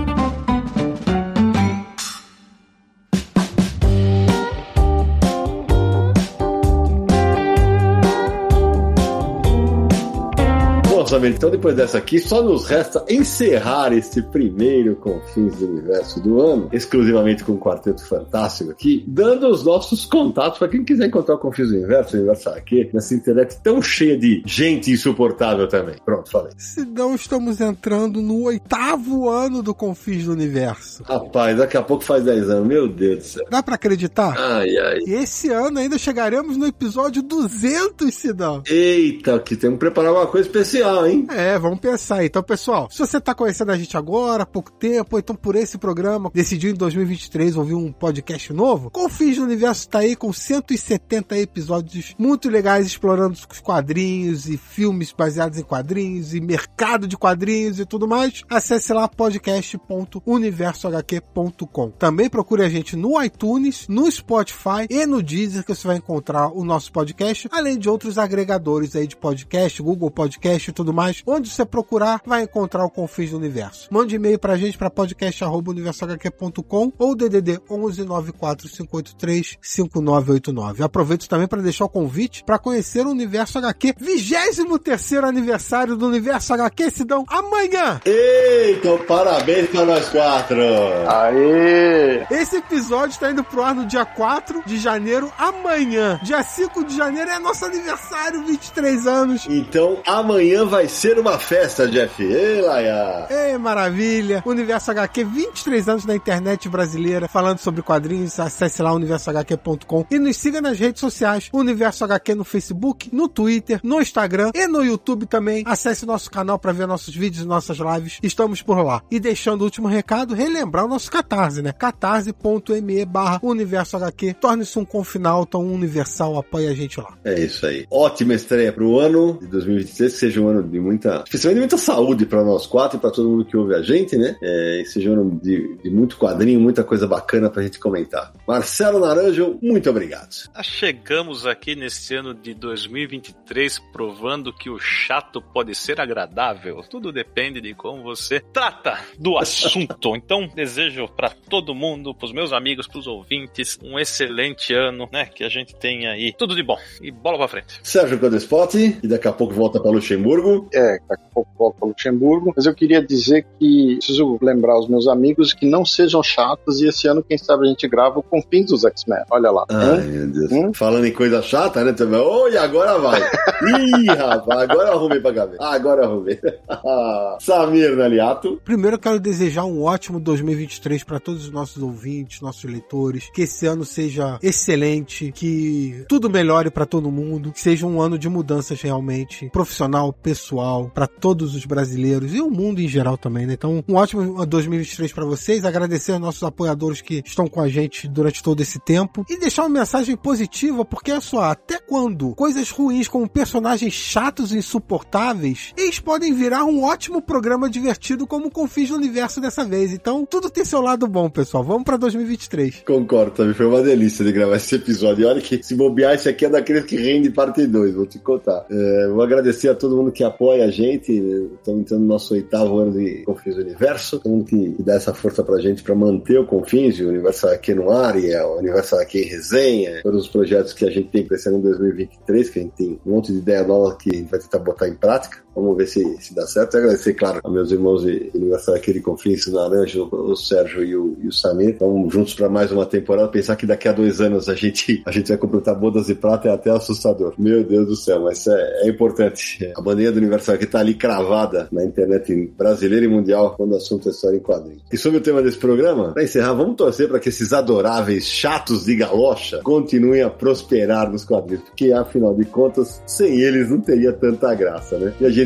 Então, depois dessa aqui, só nos resta encerrar esse primeiro Confins do Universo do ano, exclusivamente com o Quarteto Fantástico aqui, dando os nossos contatos para quem quiser encontrar o Confins do Universo, o Universo aqui, nessa internet tão cheia de gente insuportável também. Pronto, falei. Se não, estamos entrando no oitavo ano do Confins do Universo. Rapaz, daqui a pouco faz 10 anos, meu Deus do céu. Dá para acreditar? Ai, ai. E esse ano ainda chegaremos no episódio 200, Sidão. Eita, que temos que preparar uma coisa especial hein? É, vamos pensar. Então, pessoal, se você tá conhecendo a gente agora, há pouco tempo, então por esse programa, decidiu em 2023 ouvir um podcast novo, Confins do Universo tá aí com 170 episódios muito legais explorando os quadrinhos e filmes baseados em quadrinhos e mercado de quadrinhos e tudo mais. Acesse lá podcast.universohq.com. Também procure a gente no iTunes, no Spotify e no Deezer que você vai encontrar o nosso podcast, além de outros agregadores aí de podcast, Google Podcast e tudo mais, onde você procurar, vai encontrar o Confins do Universo. Mande e-mail pra gente para podcast@universohq.com ou DDD 11 94583 5989. Aproveito também para deixar o convite para conhecer o Universo HQ, 23 aniversário do Universo HQ, se dão amanhã. Eita, parabéns para nós quatro. Aê! Esse episódio está indo pro ar no dia 4 de janeiro, amanhã. Dia 5 de janeiro é nosso aniversário, 23 anos. Então, amanhã vai vai ser uma festa, Jeff. Ei, Laia. Ei, maravilha. Universo HQ, 23 anos na internet brasileira, falando sobre quadrinhos. Acesse lá universohq.com e nos siga nas redes sociais. Universo HQ no Facebook, no Twitter, no Instagram e no YouTube também. Acesse nosso canal para ver nossos vídeos e nossas lives. Estamos por lá. E deixando o último recado, relembrar o nosso Catarse, né? catarse.me barra Universo HQ. Torne-se um confinalta, um universal, apoie a gente lá. É isso aí. Ótima estreia pro ano de 2023, que seja um ano de muita, especialmente muita saúde para nós quatro e para todo mundo que ouve a gente, né? É, esse jogo de, de, muito quadrinho, muita coisa bacana pra gente comentar. Marcelo Naranjo, muito obrigado. Chegamos aqui nesse ano de 2023 provando que o chato pode ser agradável. Tudo depende de como você trata do assunto. Então, desejo para todo mundo, pros meus amigos, pros ouvintes, um excelente ano, né? Que a gente tenha aí tudo de bom. E bola pra frente. Sérgio Codespot, e daqui a pouco volta para Luxemburgo. É, daqui a pouco volto para Luxemburgo. Mas eu queria dizer que preciso lembrar os meus amigos que não sejam chatos e esse ano, quem sabe, a gente grava o Confins dos X-Men. Olha lá. Ai, hum? meu Deus. Hum? Falando em coisa chata, né? Também. Oi, agora vai. Ih, rapaz, agora eu arrumei pra cabeça. Agora eu arrumei. Samir Naliato. Primeiro eu quero desejar um ótimo 2023 para todos os nossos ouvintes, nossos leitores. Que esse ano seja excelente, que tudo melhore para todo mundo, que seja um ano de mudanças realmente, profissional, pessoal pessoal, para todos os brasileiros e o mundo em geral também, né? Então, um ótimo 2023 para vocês. Agradecer aos nossos apoiadores que estão com a gente durante todo esse tempo e deixar uma mensagem positiva, porque é só, até quando coisas ruins como personagens chatos e insuportáveis, eles podem virar um ótimo programa divertido como o Confis do Universo dessa vez. Então, tudo tem seu lado bom, pessoal. Vamos para 2023. Concordo, também foi uma delícia de gravar esse episódio. E olha que se bobear, esse aqui é daqueles que rende parte 2, vou te contar. É, vou agradecer a todo mundo que apoia a gente. Estamos entrando no nosso oitavo ano de Confins Universo. Todo mundo que dá essa força pra gente para manter o Confins, o Universo aqui no ar e o Universo aqui em resenha. Todos os projetos que a gente tem esse ano 2023, que a gente tem um monte de ideia nova que a gente vai tentar botar em prática. Vamos ver se, se dá certo. Agradecer, claro, a meus irmãos de aniversário aqui de Confins, o Naranjo, o Sérgio e o, e o Samir. Vamos juntos para mais uma temporada. Pensar que daqui a dois anos a gente, a gente vai completar bodas de prata é até assustador. Meu Deus do céu, mas é, é importante. A bandeira do aniversário que tá ali cravada na internet brasileira e mundial quando o assunto é história em quadrinhos. E sobre o tema desse programa, para encerrar, vamos torcer para que esses adoráveis chatos de galocha continuem a prosperar nos quadrinhos, porque afinal de contas, sem eles não teria tanta graça, né? E a gente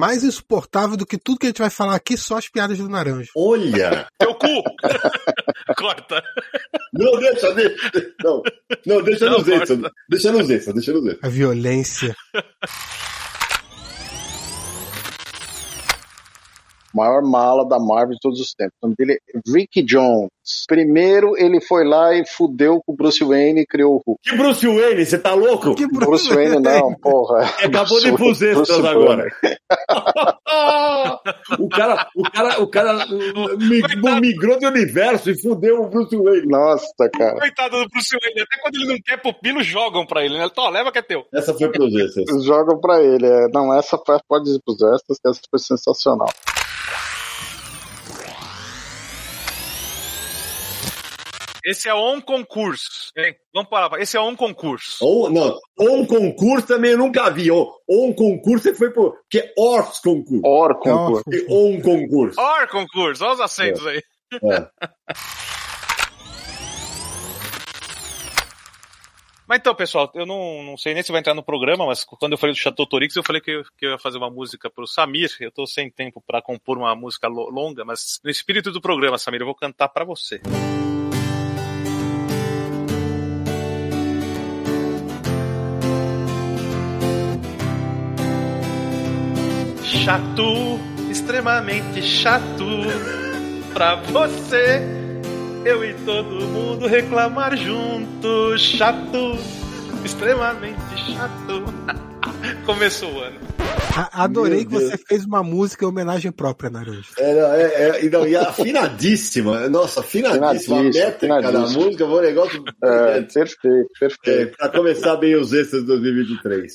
Mais insuportável do que tudo que a gente vai falar aqui, só as piadas do Naranjo. Olha! Teu cu! Corta. Não, deixa, deixa. Não, não deixa Não, nos extras. Deixa nos extras, deixa nos extras. A violência. maior mala da Marvel de todos os tempos. O nome dele é Rick Jones. Primeiro, ele foi lá e fudeu com o Bruce Wayne e criou o Hulk. Que Bruce Wayne, você tá louco? Que Bruce Wayne não, porra. Acabou de extras Bruce agora. O cara, o cara, o cara mi- Coitado. migrou de universo e fudeu o Bruce Wayne. Nossa, cara. Coitado do Bruce Wayne, até quando ele não quer pupilo, jogam pra ele, né? Leva que é teu. Essa foi pros extras. Jogam pra ele. É, não, essa foi- pode ir pros extras, que essa foi sensacional. Esse é on concurso. hein? Vamos parar. Esse é on concurso. Ou, não, um concurso também eu nunca vi. Ou, um concurso você foi pro. Que é Ors concurso. Or Nossa, concurso. E- um concurso. Or concurso, olha os acentos aí. É. Mas então, pessoal, eu não, não sei nem se vai entrar no programa, mas quando eu falei do Chateau Torix, eu falei que eu, que eu ia fazer uma música pro Samir. Eu tô sem tempo pra compor uma música lo- longa, mas no espírito do programa, Samir, eu vou cantar pra você. Chato, extremamente chato pra você. Eu e todo mundo reclamar junto. Chato, extremamente chato. Começou o ano. A- Adorei que você fez uma música em homenagem própria, Naranjo. É, não, é, é, e não, e afinadíssima. Nossa, afinadíssima. A métrica da música foi um negócio. É, brilhante. perfeito, É, perfeito. pra começar bem os extras de 2023.